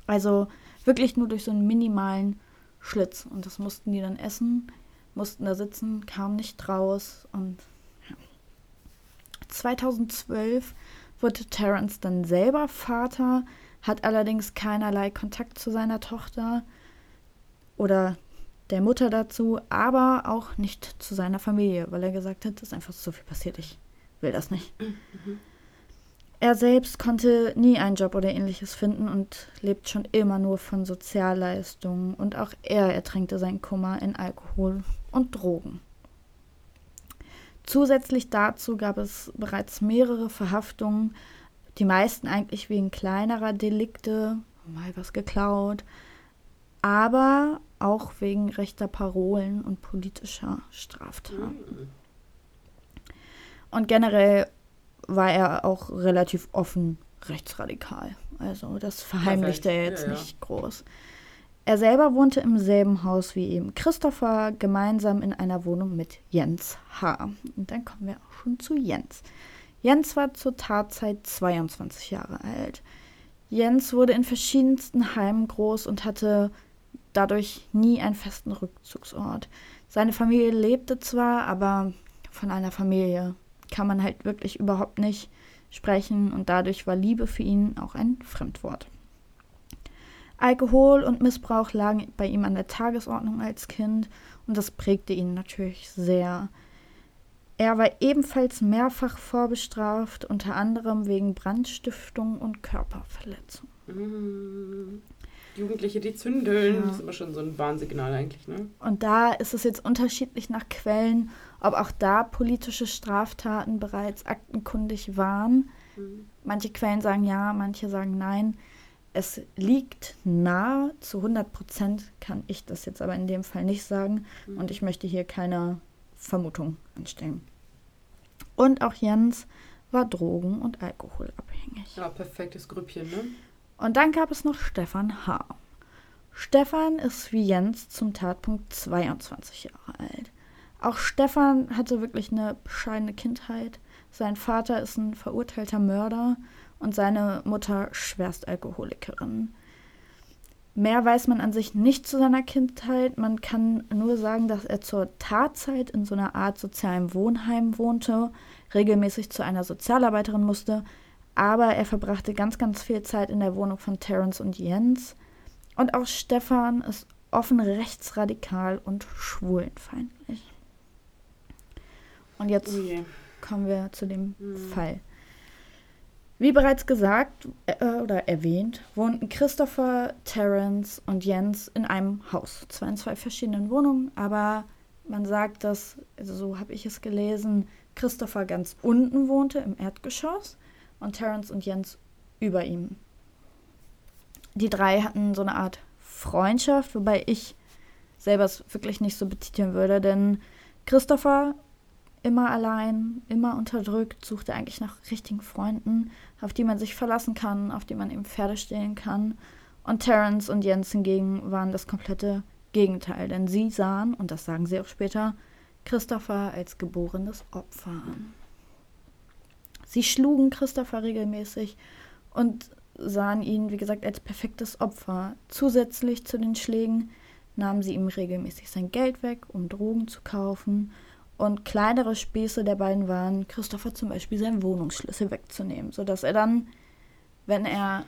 Also wirklich nur durch so einen minimalen Schlitz. Und das mussten die dann essen, mussten da sitzen, kamen nicht raus. Und ja. 2012 wurde Terence dann selber Vater, hat allerdings keinerlei Kontakt zu seiner Tochter oder der Mutter dazu, aber auch nicht zu seiner Familie, weil er gesagt hat, es ist einfach so viel passiert, ich will das nicht. Mhm. Er selbst konnte nie einen Job oder ähnliches finden und lebt schon immer nur von Sozialleistungen und auch er ertränkte seinen Kummer in Alkohol und Drogen. Zusätzlich dazu gab es bereits mehrere Verhaftungen, die meisten eigentlich wegen kleinerer Delikte, mal was geklaut, aber auch wegen rechter Parolen und politischer Straftaten. Mhm. Und generell war er auch relativ offen rechtsradikal. Also das verheimlichte er jetzt ja, ja. nicht groß. Er selber wohnte im selben Haus wie eben Christopher, gemeinsam in einer Wohnung mit Jens H. Und dann kommen wir auch schon zu Jens. Jens war zur Tatzeit 22 Jahre alt. Jens wurde in verschiedensten Heimen groß und hatte dadurch nie einen festen Rückzugsort. Seine Familie lebte zwar, aber von einer Familie kann man halt wirklich überhaupt nicht sprechen und dadurch war Liebe für ihn auch ein Fremdwort. Alkohol und Missbrauch lagen bei ihm an der Tagesordnung als Kind und das prägte ihn natürlich sehr. Er war ebenfalls mehrfach vorbestraft, unter anderem wegen Brandstiftung und Körperverletzung. Mhm. Jugendliche, die zündeln. Ja. Das ist immer schon so ein Warnsignal eigentlich, ne? Und da ist es jetzt unterschiedlich nach Quellen, ob auch da politische Straftaten bereits aktenkundig waren. Mhm. Manche Quellen sagen ja, manche sagen nein. Es liegt nahe, zu 100 Prozent kann ich das jetzt aber in dem Fall nicht sagen. Mhm. Und ich möchte hier keine Vermutung anstellen. Und auch Jens war drogen- und alkoholabhängig. Ja, perfektes Grüppchen, ne? Und dann gab es noch Stefan H. Stefan ist wie Jens zum Tatpunkt 22 Jahre alt. Auch Stefan hatte wirklich eine bescheidene Kindheit. Sein Vater ist ein verurteilter Mörder und seine Mutter Schwerstalkoholikerin. Mehr weiß man an sich nicht zu seiner Kindheit. Man kann nur sagen, dass er zur Tatzeit in so einer Art sozialem Wohnheim wohnte, regelmäßig zu einer Sozialarbeiterin musste, aber er verbrachte ganz, ganz viel Zeit in der Wohnung von Terence und Jens. Und auch Stefan ist offen rechtsradikal und schwulenfeindlich. Und jetzt oh kommen wir zu dem mhm. Fall. Wie bereits gesagt äh, oder erwähnt, wohnten Christopher, Terence und Jens in einem Haus. Zwar in zwei verschiedenen Wohnungen, aber man sagt, dass, also so habe ich es gelesen, Christopher ganz unten wohnte im Erdgeschoss und Terence und Jens über ihm. Die drei hatten so eine Art Freundschaft, wobei ich selber es wirklich nicht so betiteln würde, denn Christopher immer allein, immer unterdrückt, suchte eigentlich nach richtigen Freunden, auf die man sich verlassen kann, auf die man eben Pferde stehlen kann. Und Terence und Jens hingegen waren das komplette Gegenteil, denn sie sahen, und das sagen sie auch später, Christopher als geborenes Opfer an. Sie schlugen Christopher regelmäßig und sahen ihn, wie gesagt, als perfektes Opfer. Zusätzlich zu den Schlägen nahmen sie ihm regelmäßig sein Geld weg, um Drogen zu kaufen. Und kleinere Späße der beiden waren, Christopher zum Beispiel seinen Wohnungsschlüssel wegzunehmen, sodass er dann, wenn er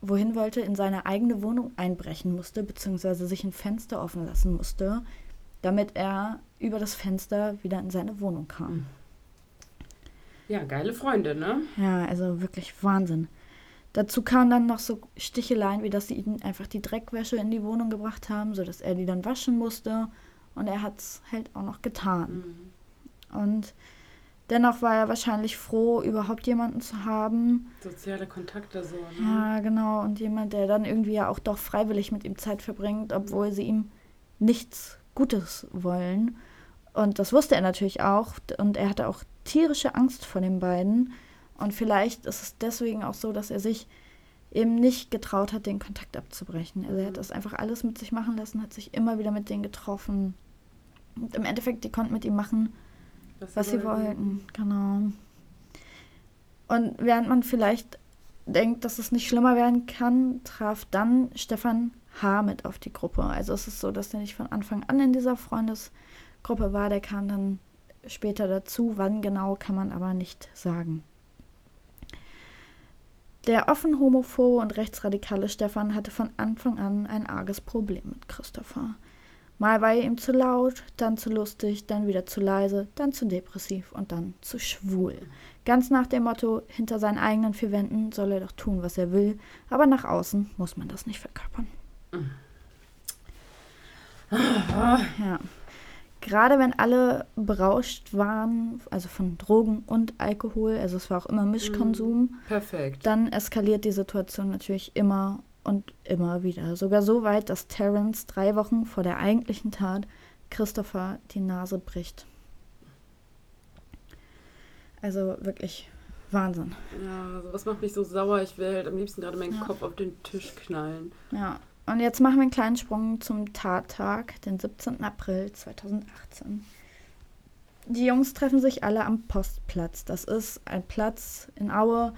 wohin wollte, in seine eigene Wohnung einbrechen musste, beziehungsweise sich ein Fenster offen lassen musste, damit er über das Fenster wieder in seine Wohnung kam. Ja, geile Freunde, ne? Ja, also wirklich Wahnsinn. Dazu kamen dann noch so Sticheleien, wie dass sie ihm einfach die Dreckwäsche in die Wohnung gebracht haben, sodass er die dann waschen musste. Und er hat es halt auch noch getan. Mhm. Und dennoch war er wahrscheinlich froh, überhaupt jemanden zu haben. Soziale Kontakte so. Ne? Ja, genau. Und jemand, der dann irgendwie ja auch doch freiwillig mit ihm Zeit verbringt, obwohl sie ihm nichts Gutes wollen. Und das wusste er natürlich auch. Und er hatte auch tierische Angst vor den beiden. Und vielleicht ist es deswegen auch so, dass er sich eben nicht getraut hat, den Kontakt abzubrechen. Also er hat das einfach alles mit sich machen lassen, hat sich immer wieder mit denen getroffen. Und im Endeffekt, die konnten mit ihm machen, was, was sie wollten. Genau. Und während man vielleicht denkt, dass es nicht schlimmer werden kann, traf dann Stefan H. mit auf die Gruppe. Also es ist so, dass er nicht von Anfang an in dieser Freundesgruppe war, der kam dann später dazu. Wann genau, kann man aber nicht sagen. Der offen homophobe und rechtsradikale Stefan hatte von Anfang an ein arges Problem mit Christopher. Mal war er ihm zu laut, dann zu lustig, dann wieder zu leise, dann zu depressiv und dann zu schwul. Ganz nach dem Motto, hinter seinen eigenen vier Wänden soll er doch tun, was er will, aber nach außen muss man das nicht verkörpern. Ja. Gerade wenn alle berauscht waren, also von Drogen und Alkohol, also es war auch immer Mischkonsum. Mhm. Perfekt. Dann eskaliert die Situation natürlich immer und immer wieder. Sogar so weit, dass Terence drei Wochen vor der eigentlichen Tat Christopher die Nase bricht. Also wirklich Wahnsinn. Ja, sowas macht mich so sauer. Ich will halt am liebsten gerade meinen ja. Kopf auf den Tisch knallen. Ja, und jetzt machen wir einen kleinen Sprung zum Tattag, den 17. April 2018. Die Jungs treffen sich alle am Postplatz. Das ist ein Platz in Aue,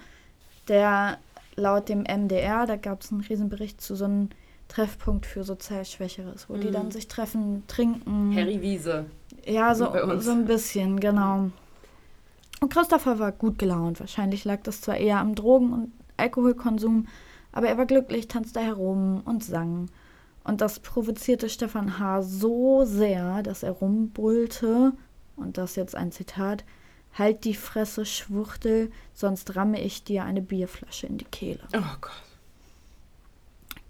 der laut dem MDR, da gab es einen Riesenbericht zu so einem Treffpunkt für sozial Schwächeres, wo mhm. die dann sich treffen, trinken. Harry Wiese. Ja, so, so ein bisschen, genau. Und Christopher war gut gelaunt. Wahrscheinlich lag das zwar eher am Drogen- und Alkoholkonsum, aber er war glücklich, tanzte herum und sang. Und das provozierte Stefan H. so sehr, dass er rumbrüllte, und das jetzt ein Zitat, Halt die Fresse, Schwuchtel, sonst ramme ich dir eine Bierflasche in die Kehle. Oh Gott.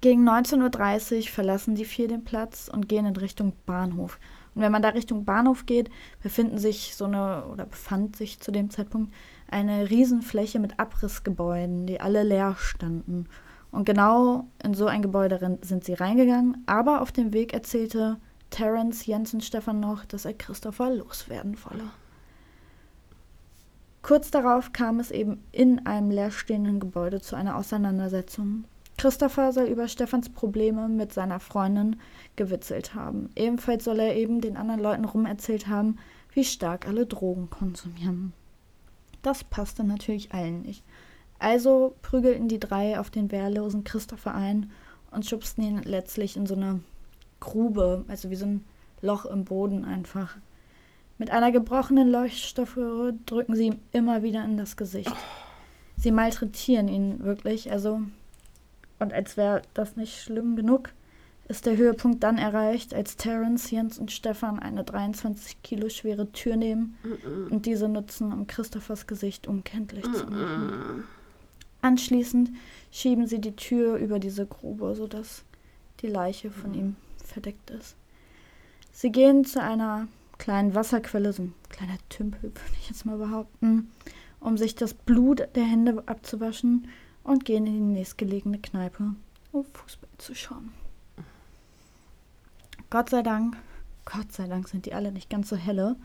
Gegen 19.30 Uhr verlassen die vier den Platz und gehen in Richtung Bahnhof. Und wenn man da Richtung Bahnhof geht, befinden sich so eine, oder befand sich zu dem Zeitpunkt eine Riesenfläche mit Abrissgebäuden, die alle leer standen. Und genau in so ein Gebäude sind sie reingegangen, aber auf dem Weg erzählte Terence Jensen Stefan noch, dass er Christopher loswerden wolle. Kurz darauf kam es eben in einem leerstehenden Gebäude zu einer Auseinandersetzung. Christopher soll über Stefans Probleme mit seiner Freundin gewitzelt haben. Ebenfalls soll er eben den anderen Leuten rumerzählt haben, wie stark alle Drogen konsumieren. Das passte natürlich allen nicht. Also prügelten die drei auf den wehrlosen Christopher ein und schubsten ihn letztlich in so eine Grube, also wie so ein Loch im Boden einfach. Mit einer gebrochenen Leuchtstoffröhre drücken sie ihm immer wieder in das Gesicht. Sie malträtieren ihn wirklich, also und als wäre das nicht schlimm genug, ist der Höhepunkt dann erreicht, als Terence, Jens und Stefan eine 23 Kilo schwere Tür nehmen mm -mm. und diese nutzen, um Christophers Gesicht unkenntlich mm zu machen. Anschließend schieben sie die Tür über diese Grube, sodass die Leiche von mhm. ihm verdeckt ist. Sie gehen zu einer kleinen Wasserquelle, so ein kleiner Tümpel, würde ich jetzt mal behaupten, um sich das Blut der Hände abzuwaschen und gehen in die nächstgelegene Kneipe, um Fußball zu schauen. Gott sei Dank, Gott sei Dank sind die alle nicht ganz so helle.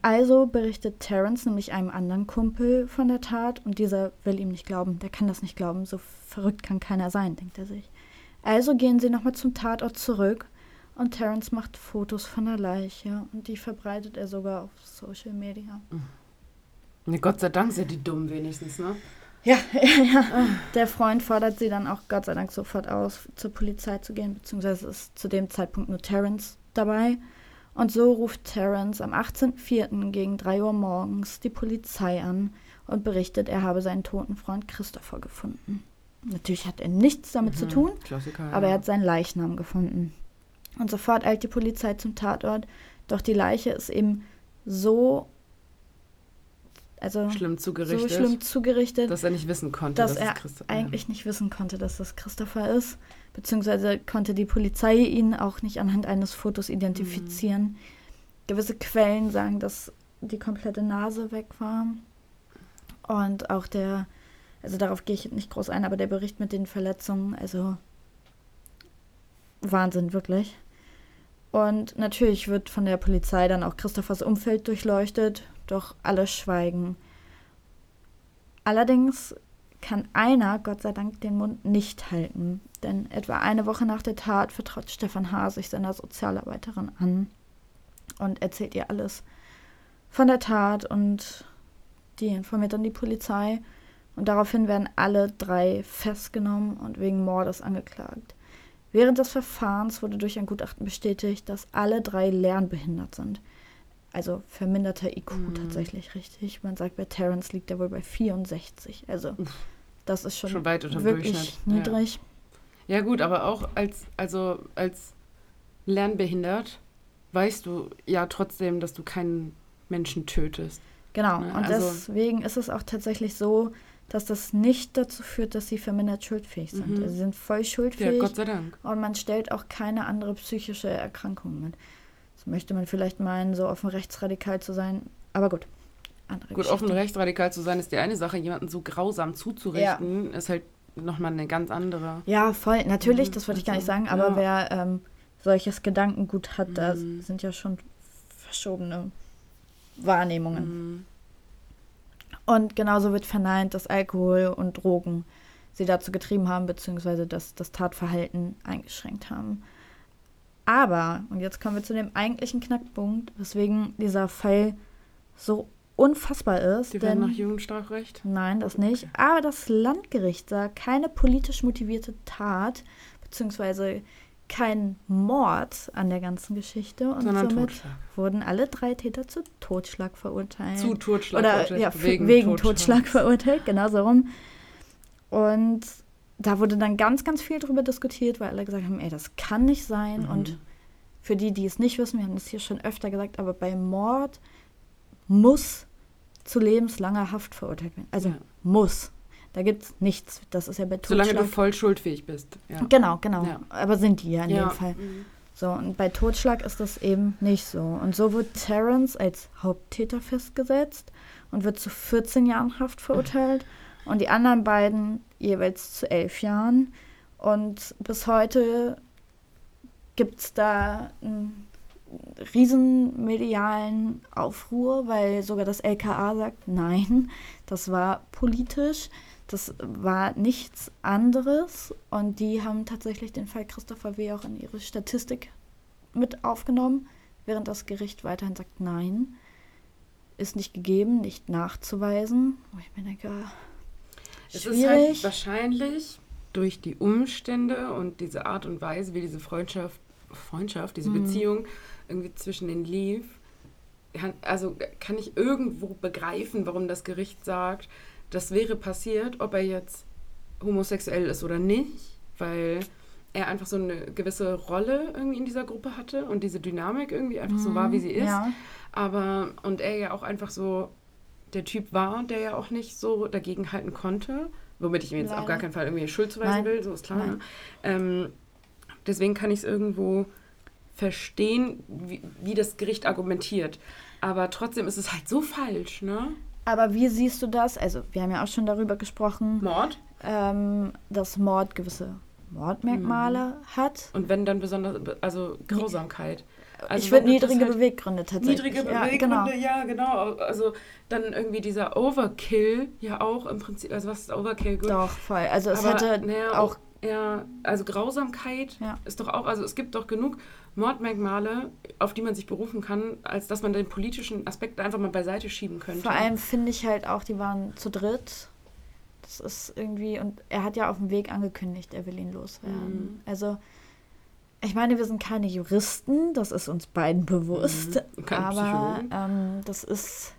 Also berichtet Terence nämlich einem anderen Kumpel von der Tat und dieser will ihm nicht glauben. Der kann das nicht glauben. So verrückt kann keiner sein, denkt er sich. Also gehen sie nochmal zum Tatort zurück und Terence macht Fotos von der Leiche und die verbreitet er sogar auf Social Media. Ne, Gott sei Dank sind die dumm wenigstens, ne? Ja, ja, ja. Der Freund fordert sie dann auch Gott sei Dank sofort aus, zur Polizei zu gehen, beziehungsweise ist zu dem Zeitpunkt nur Terence dabei. Und so ruft Terence am 18.04. gegen 3 Uhr morgens die Polizei an und berichtet, er habe seinen toten Freund Christopher gefunden. Natürlich hat er nichts damit mhm, zu tun, aber er hat seinen Leichnam gefunden. Und sofort eilt die Polizei zum Tatort, doch die Leiche ist eben so also schlimm zugerichtet, so schlimm zugerichtet, dass er nicht wissen konnte, dass, dass er eigentlich nicht wissen konnte, dass das Christopher ist, beziehungsweise konnte die Polizei ihn auch nicht anhand eines Fotos identifizieren. Mhm. Gewisse Quellen sagen, dass die komplette Nase weg war und auch der, also darauf gehe ich nicht groß ein, aber der Bericht mit den Verletzungen, also Wahnsinn wirklich. Und natürlich wird von der Polizei dann auch Christophers Umfeld durchleuchtet, doch alle schweigen. Allerdings kann einer, Gott sei Dank, den Mund nicht halten, denn etwa eine Woche nach der Tat vertraut Stefan H. sich seiner Sozialarbeiterin an und erzählt ihr alles von der Tat und die informiert dann die Polizei und daraufhin werden alle drei festgenommen und wegen Mordes angeklagt. Während des Verfahrens wurde durch ein Gutachten bestätigt, dass alle drei lernbehindert sind. Also verminderter IQ mhm. tatsächlich richtig. Man sagt, bei Terence liegt er wohl bei 64. Also das ist schon, schon weit unter wirklich niedrig. Ja. ja. gut, aber auch als, also als lernbehindert weißt du ja trotzdem, dass du keinen Menschen tötest. Genau, ne? und also, deswegen ist es auch tatsächlich so, dass das nicht dazu führt, dass sie vermindert schuldfähig sind. Mhm. Also sie sind voll schuldfähig. Ja, Gott sei Dank. Und man stellt auch keine andere psychische Erkrankung mit möchte man vielleicht meinen, so offen rechtsradikal zu sein. Aber gut. Andere gut, offen rechtsradikal zu sein ist die eine Sache. Jemanden so grausam zuzurichten, ja. ist halt nochmal eine ganz andere. Ja, voll. Natürlich, mhm. das wollte ich gar nicht sagen. Aber ja. wer ähm, solches Gedankengut hat, mhm. da sind ja schon verschobene Wahrnehmungen. Mhm. Und genauso wird verneint, dass Alkohol und Drogen sie dazu getrieben haben, beziehungsweise dass das Tatverhalten eingeschränkt haben. Aber, und jetzt kommen wir zu dem eigentlichen Knackpunkt, weswegen dieser Fall so unfassbar ist. Die werden nach Jugendstrafrecht? Nein, das nicht. Okay. Aber das Landgericht sah keine politisch motivierte Tat, beziehungsweise kein Mord an der ganzen Geschichte. Und Sondern somit Totschlag. wurden alle drei Täter zu Totschlag verurteilt. Zu Totschlag Oder verurteilt. Ja, wegen, wegen Totschlag. Totschlag verurteilt, genau so rum. Und da wurde dann ganz, ganz viel drüber diskutiert, weil alle gesagt haben, ey, das kann nicht sein. Mhm. Und für die, die es nicht wissen, wir haben das hier schon öfter gesagt, aber bei Mord muss zu lebenslanger Haft verurteilt werden. Also ja. muss. Da gibt es nichts. Das ist ja bei Totschlag. Solange du voll schuldfähig bist. Ja. Genau, genau. Ja. Aber sind die ja in dem Fall. Mhm. So, und bei Totschlag ist das eben nicht so. Und so wird Terence als Haupttäter festgesetzt und wird zu 14 Jahren Haft verurteilt. Und die anderen beiden jeweils zu elf Jahren. Und bis heute gibt es da einen riesen medialen Aufruhr, weil sogar das LKA sagt, nein, das war politisch, das war nichts anderes. Und die haben tatsächlich den Fall Christopher W. auch in ihre Statistik mit aufgenommen, während das Gericht weiterhin sagt, nein, ist nicht gegeben, nicht nachzuweisen. Wo ich mir denke, es ist halt wahrscheinlich durch die Umstände und diese Art und Weise, wie diese Freundschaft, Freundschaft, diese mhm. Beziehung irgendwie zwischen den lief, also kann ich irgendwo begreifen, warum das Gericht sagt, das wäre passiert, ob er jetzt homosexuell ist oder nicht, weil er einfach so eine gewisse Rolle irgendwie in dieser Gruppe hatte und diese Dynamik irgendwie einfach mhm, so war, wie sie ist. Ja. Aber und er ja auch einfach so der Typ war, der ja auch nicht so dagegen halten konnte, womit ich mir jetzt Leider. auf gar keinen Fall irgendwie Schuld zuweisen Nein. will, so ist klar. Ne? Ähm, deswegen kann ich es irgendwo verstehen, wie, wie das Gericht argumentiert. Aber trotzdem ist es halt so falsch, ne? Aber wie siehst du das? Also, wir haben ja auch schon darüber gesprochen, Mord. ähm, dass Mord gewisse Mordmerkmale Mhm. hat. Und wenn dann besonders, also Grausamkeit. Also ich würde niedrige halt- Beweggründe tatsächlich. Niedrige ja, Beweggründe, genau. ja, genau. Also dann irgendwie dieser Overkill, ja auch im Prinzip, also was ist Overkill? Gut. Doch, voll. Also es Aber, hätte naja, auch Ja, also Grausamkeit Ja. ist doch auch, also es gibt doch genug Mordmerkmale, auf die man sich berufen kann, als dass man den politischen Aspekt einfach mal beiseite schieben könnte. Vor allem finde ich halt auch, die waren zu dritt. Das ist irgendwie, und er hat ja auf dem Weg angekündigt, er will ihn loswerden. Mhm. Also, ich meine, wir sind keine Juristen, das ist uns beiden bewusst. Mhm. Keine Aber ähm, das ist,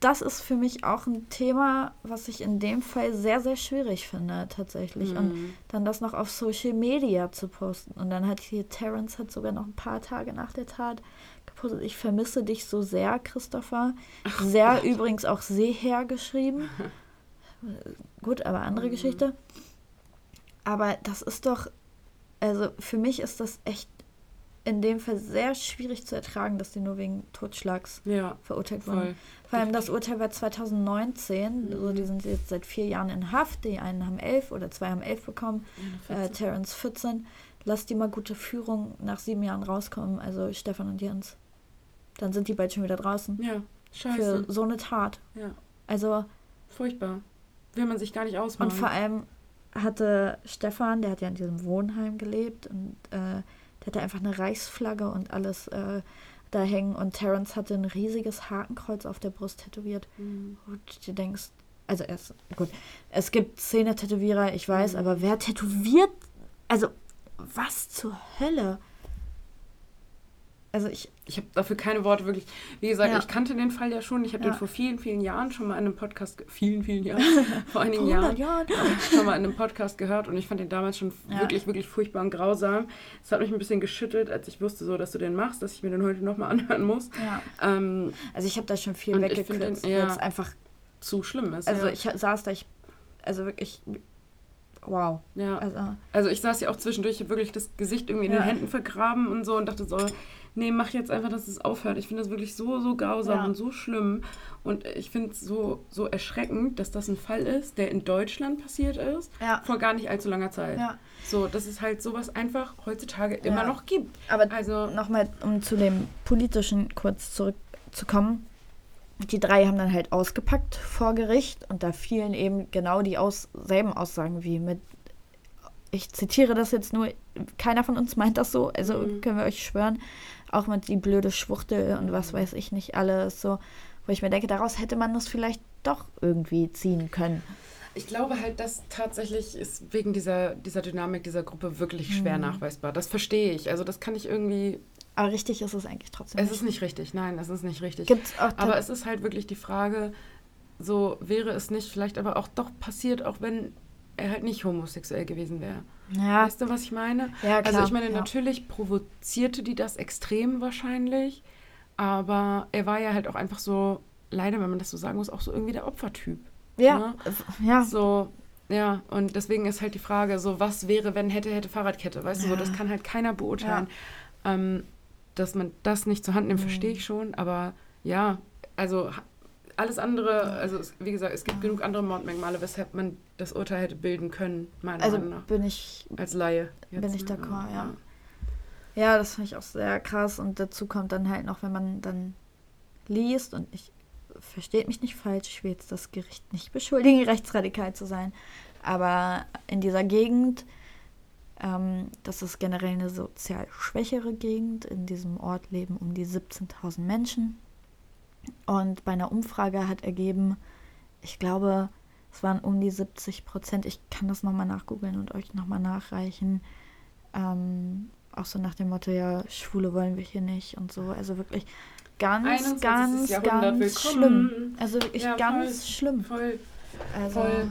das ist für mich auch ein Thema, was ich in dem Fall sehr, sehr schwierig finde, tatsächlich. Und Mhm. dann das noch auf Social Media zu posten. Und dann hat hier Terence hat sogar noch ein paar Tage nach der Tat gepostet, ich vermisse dich so sehr, Christopher. sehr übrigens auch Seher geschrieben. Gut, aber andere Mhm. Geschichte. Aber das ist doch, also für mich ist das echt in dem Fall sehr schwierig zu ertragen, dass die nur wegen Totschlags Ja, verurteilt wurden. voll. Vor allem das Urteil war 2019, also die sind jetzt seit vier Jahren in Haft. Die einen haben elf oder zwei haben elf bekommen, äh, Terence 14. Lass die mal gute Führung nach sieben Jahren rauskommen, also Stefan und Jens. Dann sind die bald schon wieder draußen. Ja, scheiße. Für so eine Tat. Ja, Also, furchtbar. Will man sich gar nicht ausmalen. und vor allem hatte Stefan, der hat ja in diesem Wohnheim gelebt und äh, der hatte einfach eine Reichsflagge und alles äh, da hängen. Und Terence hatte ein riesiges Hakenkreuz auf der Brust tätowiert. Mhm. Und du denkst, also erst, gut, es gibt Szene-Tätowierer, ich weiß, Mhm. aber wer tätowiert, also was zur Hölle? Also ich, Ich habe dafür keine Worte wirklich. Wie gesagt, Ja. ich kannte den Fall ja schon. Ich habe Ja. den vor vielen, vielen Jahren schon mal in einem Podcast, vielen, vielen Jahren, vor einigen 100 Jahren, Jahren. schon mal in einem Podcast gehört und ich fand den damals schon Ja. wirklich, wirklich furchtbar und grausam. Es hat mich ein bisschen geschüttelt, als ich wusste, so, dass du den machst, dass ich mir den heute nochmal anhören muss. Ähm, Also ich habe da schon viel weggekürzt, weil es einfach, zu schlimm ist. also ich saß da, ich, also wirklich, wow. ja. Also, Also ich saß ja auch zwischendurch, ich habe wirklich das Gesicht irgendwie in Ja. den Händen vergraben und so und dachte so, nee, mach jetzt einfach, dass es aufhört. Ich finde das wirklich so, so grausam Ja. und so schlimm. Und ich finde es so, so erschreckend, dass das ein Fall ist, der in Deutschland passiert ist, ja. vor gar nicht allzu langer Zeit. ja. So, dass es halt sowas einfach heutzutage immer noch gibt. Aber Also, nochmal, um zu dem Politischen kurz zurückzukommen. Die drei haben dann halt ausgepackt vor Gericht und da fielen eben genau die aus, selben Aussagen wie mit, ich zitiere das jetzt nur, keiner von uns meint das so, also Mhm. können wir euch schwören, auch mit die blöde Schwuchtel und was weiß ich nicht alles so, wo ich mir denke, daraus hätte man das vielleicht doch irgendwie ziehen können. ich glaube halt, dass tatsächlich ist wegen dieser, dieser Dynamik dieser Gruppe wirklich schwer Mhm. nachweisbar. Das verstehe ich. Also das kann ich irgendwie. Aber richtig ist es eigentlich trotzdem Es ist nicht richtig. Nein, es ist nicht richtig. Gibt's auch Aber es ist halt wirklich die Frage, so wäre es nicht vielleicht aber auch doch passiert, auch wenn er halt nicht homosexuell gewesen wäre. ja, Weißt du, was ich meine? ja, klar. also ich meine, ja. natürlich provozierte die das extrem wahrscheinlich, aber er war ja halt auch einfach so, leider, wenn man das so sagen muss, auch so irgendwie der Opfertyp. Ja, ja. So, ja, und deswegen ist halt die Frage, so was wäre, wenn hätte, hätte Fahrradkette, weißt du, so, Ja. das kann halt keiner beurteilen. Ähm, dass man das nicht zur Hand nimmt, Mhm. verstehe ich schon, aber ja, also alles andere, also es, wie gesagt, es gibt genug andere Mordmerkmale, weshalb man das Urteil hätte bilden können, meiner Also Meinung nach. bin ich Als Laie. bin jetzt, ich ne? d'accord, ja. Ja, das finde ich auch sehr krass. Und dazu kommt dann halt noch, wenn man dann liest, und ich versteht mich nicht falsch, ich will jetzt das Gericht nicht beschuldigen, rechtsradikal zu sein. Aber in dieser Gegend, ähm, das ist generell eine sozial schwächere Gegend. In diesem Ort leben um die 17.000 Menschen. Und bei einer Umfrage hat ergeben, ich glaube, es waren um die 70 Prozent. Ich kann das nochmal nachgoogeln und euch nochmal nachreichen. Ähm, auch so nach dem Motto, ja, Schwule wollen wir hier nicht und so. Also wirklich ganz, 21. ganz, Jahrhundert, ganz willkommen. schlimm. Also wirklich Ja, ganz voll. schlimm. Voll, Also, voll.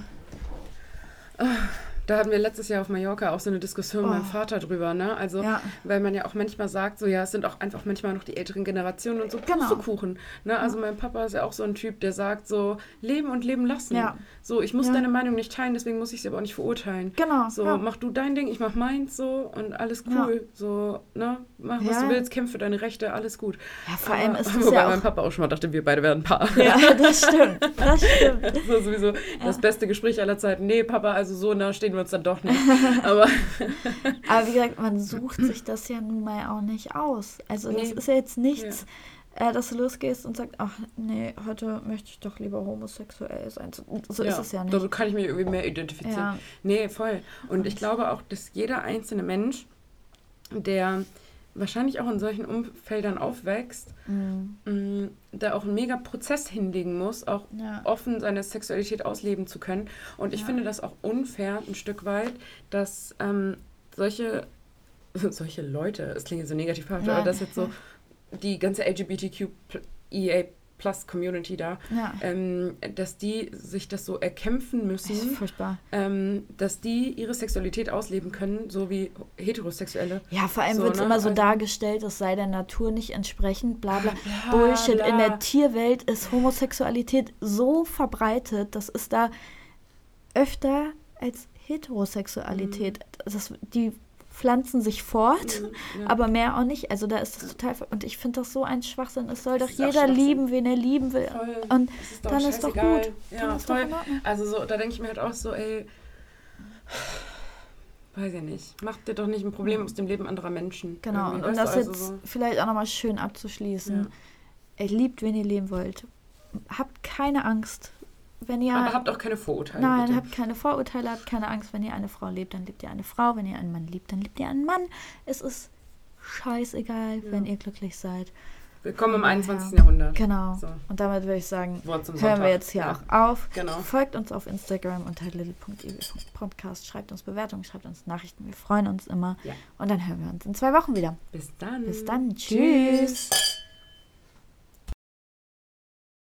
Da hatten wir letztes Jahr auf Mallorca auch so eine Diskussion mit meinem Oh. Vater drüber, ne? Also, Ja. weil man ja auch manchmal sagt, so ja, es sind auch einfach manchmal noch die älteren Generationen und so Genau. Pustekuchen. Ne? Also mein Papa ist ja auch so ein Typ, der sagt so, leben und leben lassen. Ja. So, ich muss Ja. deine Meinung nicht teilen, deswegen muss ich sie aber auch nicht verurteilen. Genau, So, mach du dein Ding, ich mach meins so und alles cool. So, ne? Mach was du willst, kämpf für deine Rechte, alles gut. Ja, vor allem ist es Wobei ja mein Papa auch schon mal dachte, wir beide werden ein Paar. Ja, das stimmt. Das stimmt. War sowieso das beste Gespräch aller Zeiten. Nee, Papa, also so nah stehen wir uns dann doch nicht. Aber Aber wie gesagt, man sucht sich das ja nun mal auch nicht aus. Also das Nee. ist ja jetzt nichts, äh, dass du losgehst und sagst, ach nee, heute möchte ich doch lieber homosexuell sein. So, so ist es ja nicht. Da kann ich mich irgendwie mehr identifizieren. Ja. Nee, voll. Und ich glaube auch, dass jeder einzelne Mensch, der wahrscheinlich auch in solchen Umfeldern aufwächst, Mhm. mh, da auch einen mega Prozess hinlegen muss, auch Ja. offen seine Sexualität ausleben zu können. Und ich Ja. finde das auch unfair ein Stück weit, dass ähm, solche, solche Leute, es klingt jetzt so negativ Ja. aber dass jetzt so die ganze LGBTQIA Plus Community da, Ja. ähm, dass die sich das so erkämpfen Das ist müssen, furchtbar. ähm, dass die ihre Sexualität ausleben können, so wie Heterosexuelle. Ja, vor allem So, wird es ne? immer so Also- dargestellt, es sei der Natur nicht entsprechend, bla bla. Bla, Bullshit. In bla. der Tierwelt ist Homosexualität so verbreitet, das ist da öfter als Heterosexualität. Das, die pflanzen sich fort, Mhm, ja. aber mehr auch nicht. Also da ist das total. Und ich finde das so ein Schwachsinn. Es soll Das doch jeder lieben, wen er lieben will. Voll. Und ist doch dann ist doch gut. Ja, ist doch voll. Ordnung. Also so, da denke ich mir halt auch so, ey, weiß ich nicht, mach dir doch nicht ein Problem aus dem Leben anderer Menschen. Genau. Und weißt das also jetzt so. vielleicht auch nochmal schön abzuschließen. Ja. Ihr liebt, wen ihr leben wollt. Habt keine Angst. Wenn ihr. Aber habt auch keine Vorurteile. Nein, bitte. habt keine Vorurteile, habt keine Angst. Wenn ihr eine Frau liebt, dann liebt ihr eine Frau. Wenn ihr einen Mann liebt, dann liebt ihr einen Mann. Es ist scheißegal, wenn ihr glücklich seid. Willkommen im Ja. 21. Jahrhundert. Genau. So. Und damit würde ich sagen, hören wir jetzt hier Ja. auch auf. Genau. Folgt uns auf Instagram unter little.iw.podcast. Schreibt uns Bewertungen, schreibt uns Nachrichten. Wir freuen uns immer. Ja. Und dann hören wir uns in zwei Wochen wieder. Bis dann. Bis dann. Tschüss.